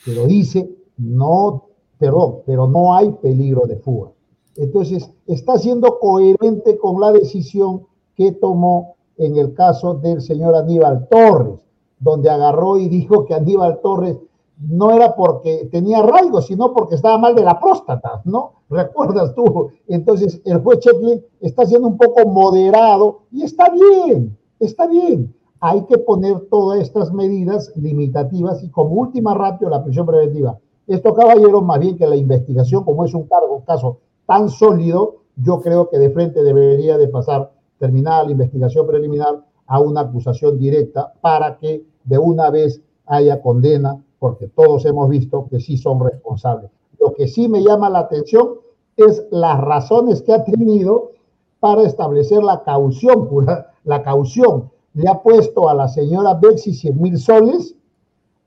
pero dice no perdón, pero no hay peligro de fuga. Entonces, está siendo coherente con la decisión que tomó en el caso del señor Aníbal Torres, donde agarró y dijo que Aníbal Torres no era porque tenía arraigo, sino porque estaba mal de la próstata, ¿no? ¿Recuerdas tú? Entonces, el juez Checklin está siendo un poco moderado y está bien, está bien. Hay que poner todas estas medidas limitativas y como última ratio la prisión preventiva esto, caballero, más bien que la investigación, como es un cargo, un caso tan sólido, yo creo que de frente debería de pasar, terminada la investigación preliminar, a una acusación directa para que de una vez haya condena, porque todos hemos visto que sí son responsables. Lo que sí me llama la atención es las razones que ha tenido para establecer la caución, la caución. Le ha puesto a la señora Bexi 100 mil soles,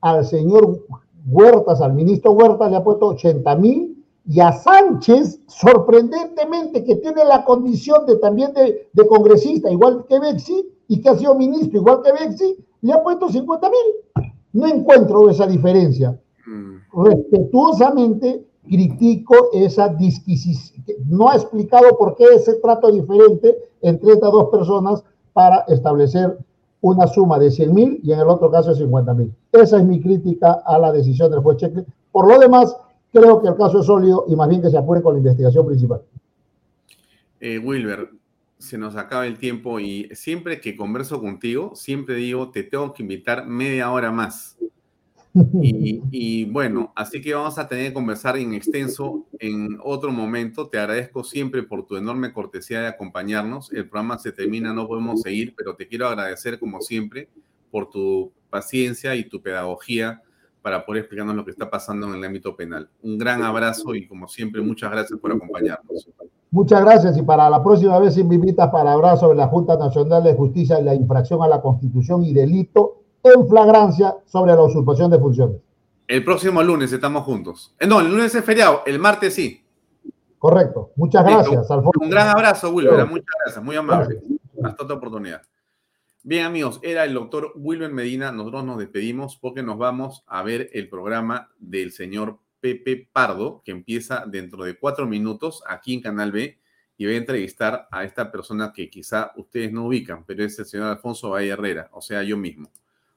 al señor Huertas, al ministro Huertas le ha puesto 80 mil y a Sánchez, sorprendentemente, que tiene la condición de también de, congresista, igual que Bexi, y que ha sido ministro igual que Bexi, le ha puesto 50 mil. No encuentro esa diferencia. Mm. Respetuosamente critico esa disquisición. No ha explicado por qué ese trato diferente entre estas dos personas para establecer una suma de 100 mil y en el otro caso de 50 mil. Esa es mi crítica a la decisión del juez Cheque. Por lo demás, creo que el caso es sólido y más bien que se apure con la investigación principal. Eh, Wilber, se nos acaba el tiempo y siempre que converso contigo, siempre digo, te tengo que invitar media hora más. Y, bueno, así que vamos a tener que conversar en extenso en otro momento. Te agradezco siempre por tu enorme cortesía de acompañarnos. El programa se termina, no podemos seguir, pero te quiero agradecer como siempre por tu paciencia y tu pedagogía para poder explicarnos lo que está pasando en el ámbito penal. Un gran abrazo y como siempre, muchas gracias por acompañarnos. Muchas gracias y para la próxima vez invitas para hablar sobre la Junta Nacional de Justicia y la infracción a la Constitución y delito en flagrancia sobre la usurpación de funciones. El próximo lunes estamos juntos. Eh, no, el lunes es feriado, el martes sí. Correcto. Muchas gracias, Alfonso. Un gran abrazo, Wilber. Muchas gracias, muy amable. Hasta otra oportunidad. Bien, amigos, era el doctor Wilber Medina. Nosotros nos despedimos porque nos vamos a ver el programa del señor Pepe Pardo, que empieza dentro de cuatro minutos aquí en Canal B y voy a entrevistar a esta persona que quizá ustedes no ubican, pero es el señor Alfonso Valle Herrera, o sea, yo mismo.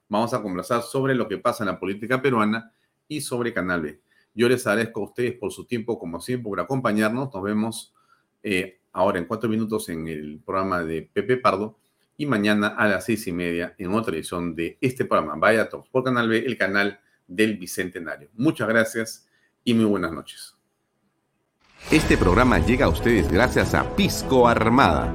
Vamos a conversar sobre lo que pasa en la política peruana y sobre Canal B. Yo les agradezco a ustedes por su tiempo, como siempre, por acompañarnos. Nos vemos eh, ahora en cuatro minutos en el programa de Pepe Pardo y mañana a las seis y media en otra edición de este programa. Vaya todos por Canal B, el canal del Bicentenario. Muchas gracias y muy buenas noches. Este programa llega a ustedes gracias a Pisco Armada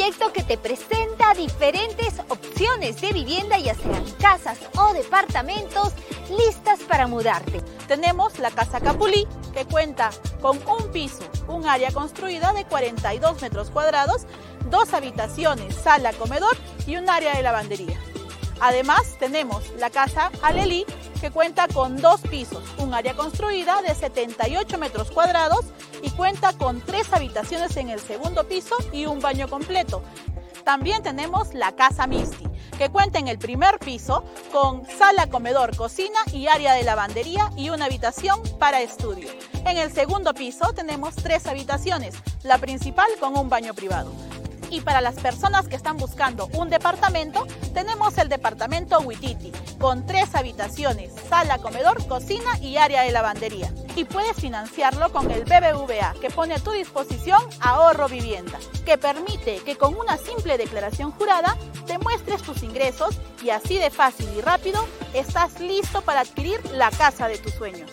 Proyecto que te presenta diferentes opciones de vivienda, ya sean casas o departamentos listas para mudarte. Tenemos la Casa Capulí, que cuenta con un piso, un área construida de 42 metros cuadrados, dos habitaciones, sala, comedor y un área de lavandería. Además, tenemos la Casa Alelí, que cuenta con dos pisos, un área construida de 78 metros cuadrados y cuenta con tres habitaciones en el segundo piso y un baño completo. También tenemos la Casa Misty, que cuenta en el primer piso con sala, comedor, cocina y área de lavandería y una habitación para estudio. En el segundo piso tenemos tres habitaciones, la principal con un baño privado. Y para las personas que están buscando un departamento, tenemos el departamento Huititi, con tres habitaciones, sala, comedor, cocina y área de lavandería. Y puedes financiarlo con el BBVA, que pone a tu disposición ahorro vivienda, que permite que con una simple declaración jurada te muestres tus ingresos y así de fácil y rápido estás listo para adquirir la casa de tus sueños.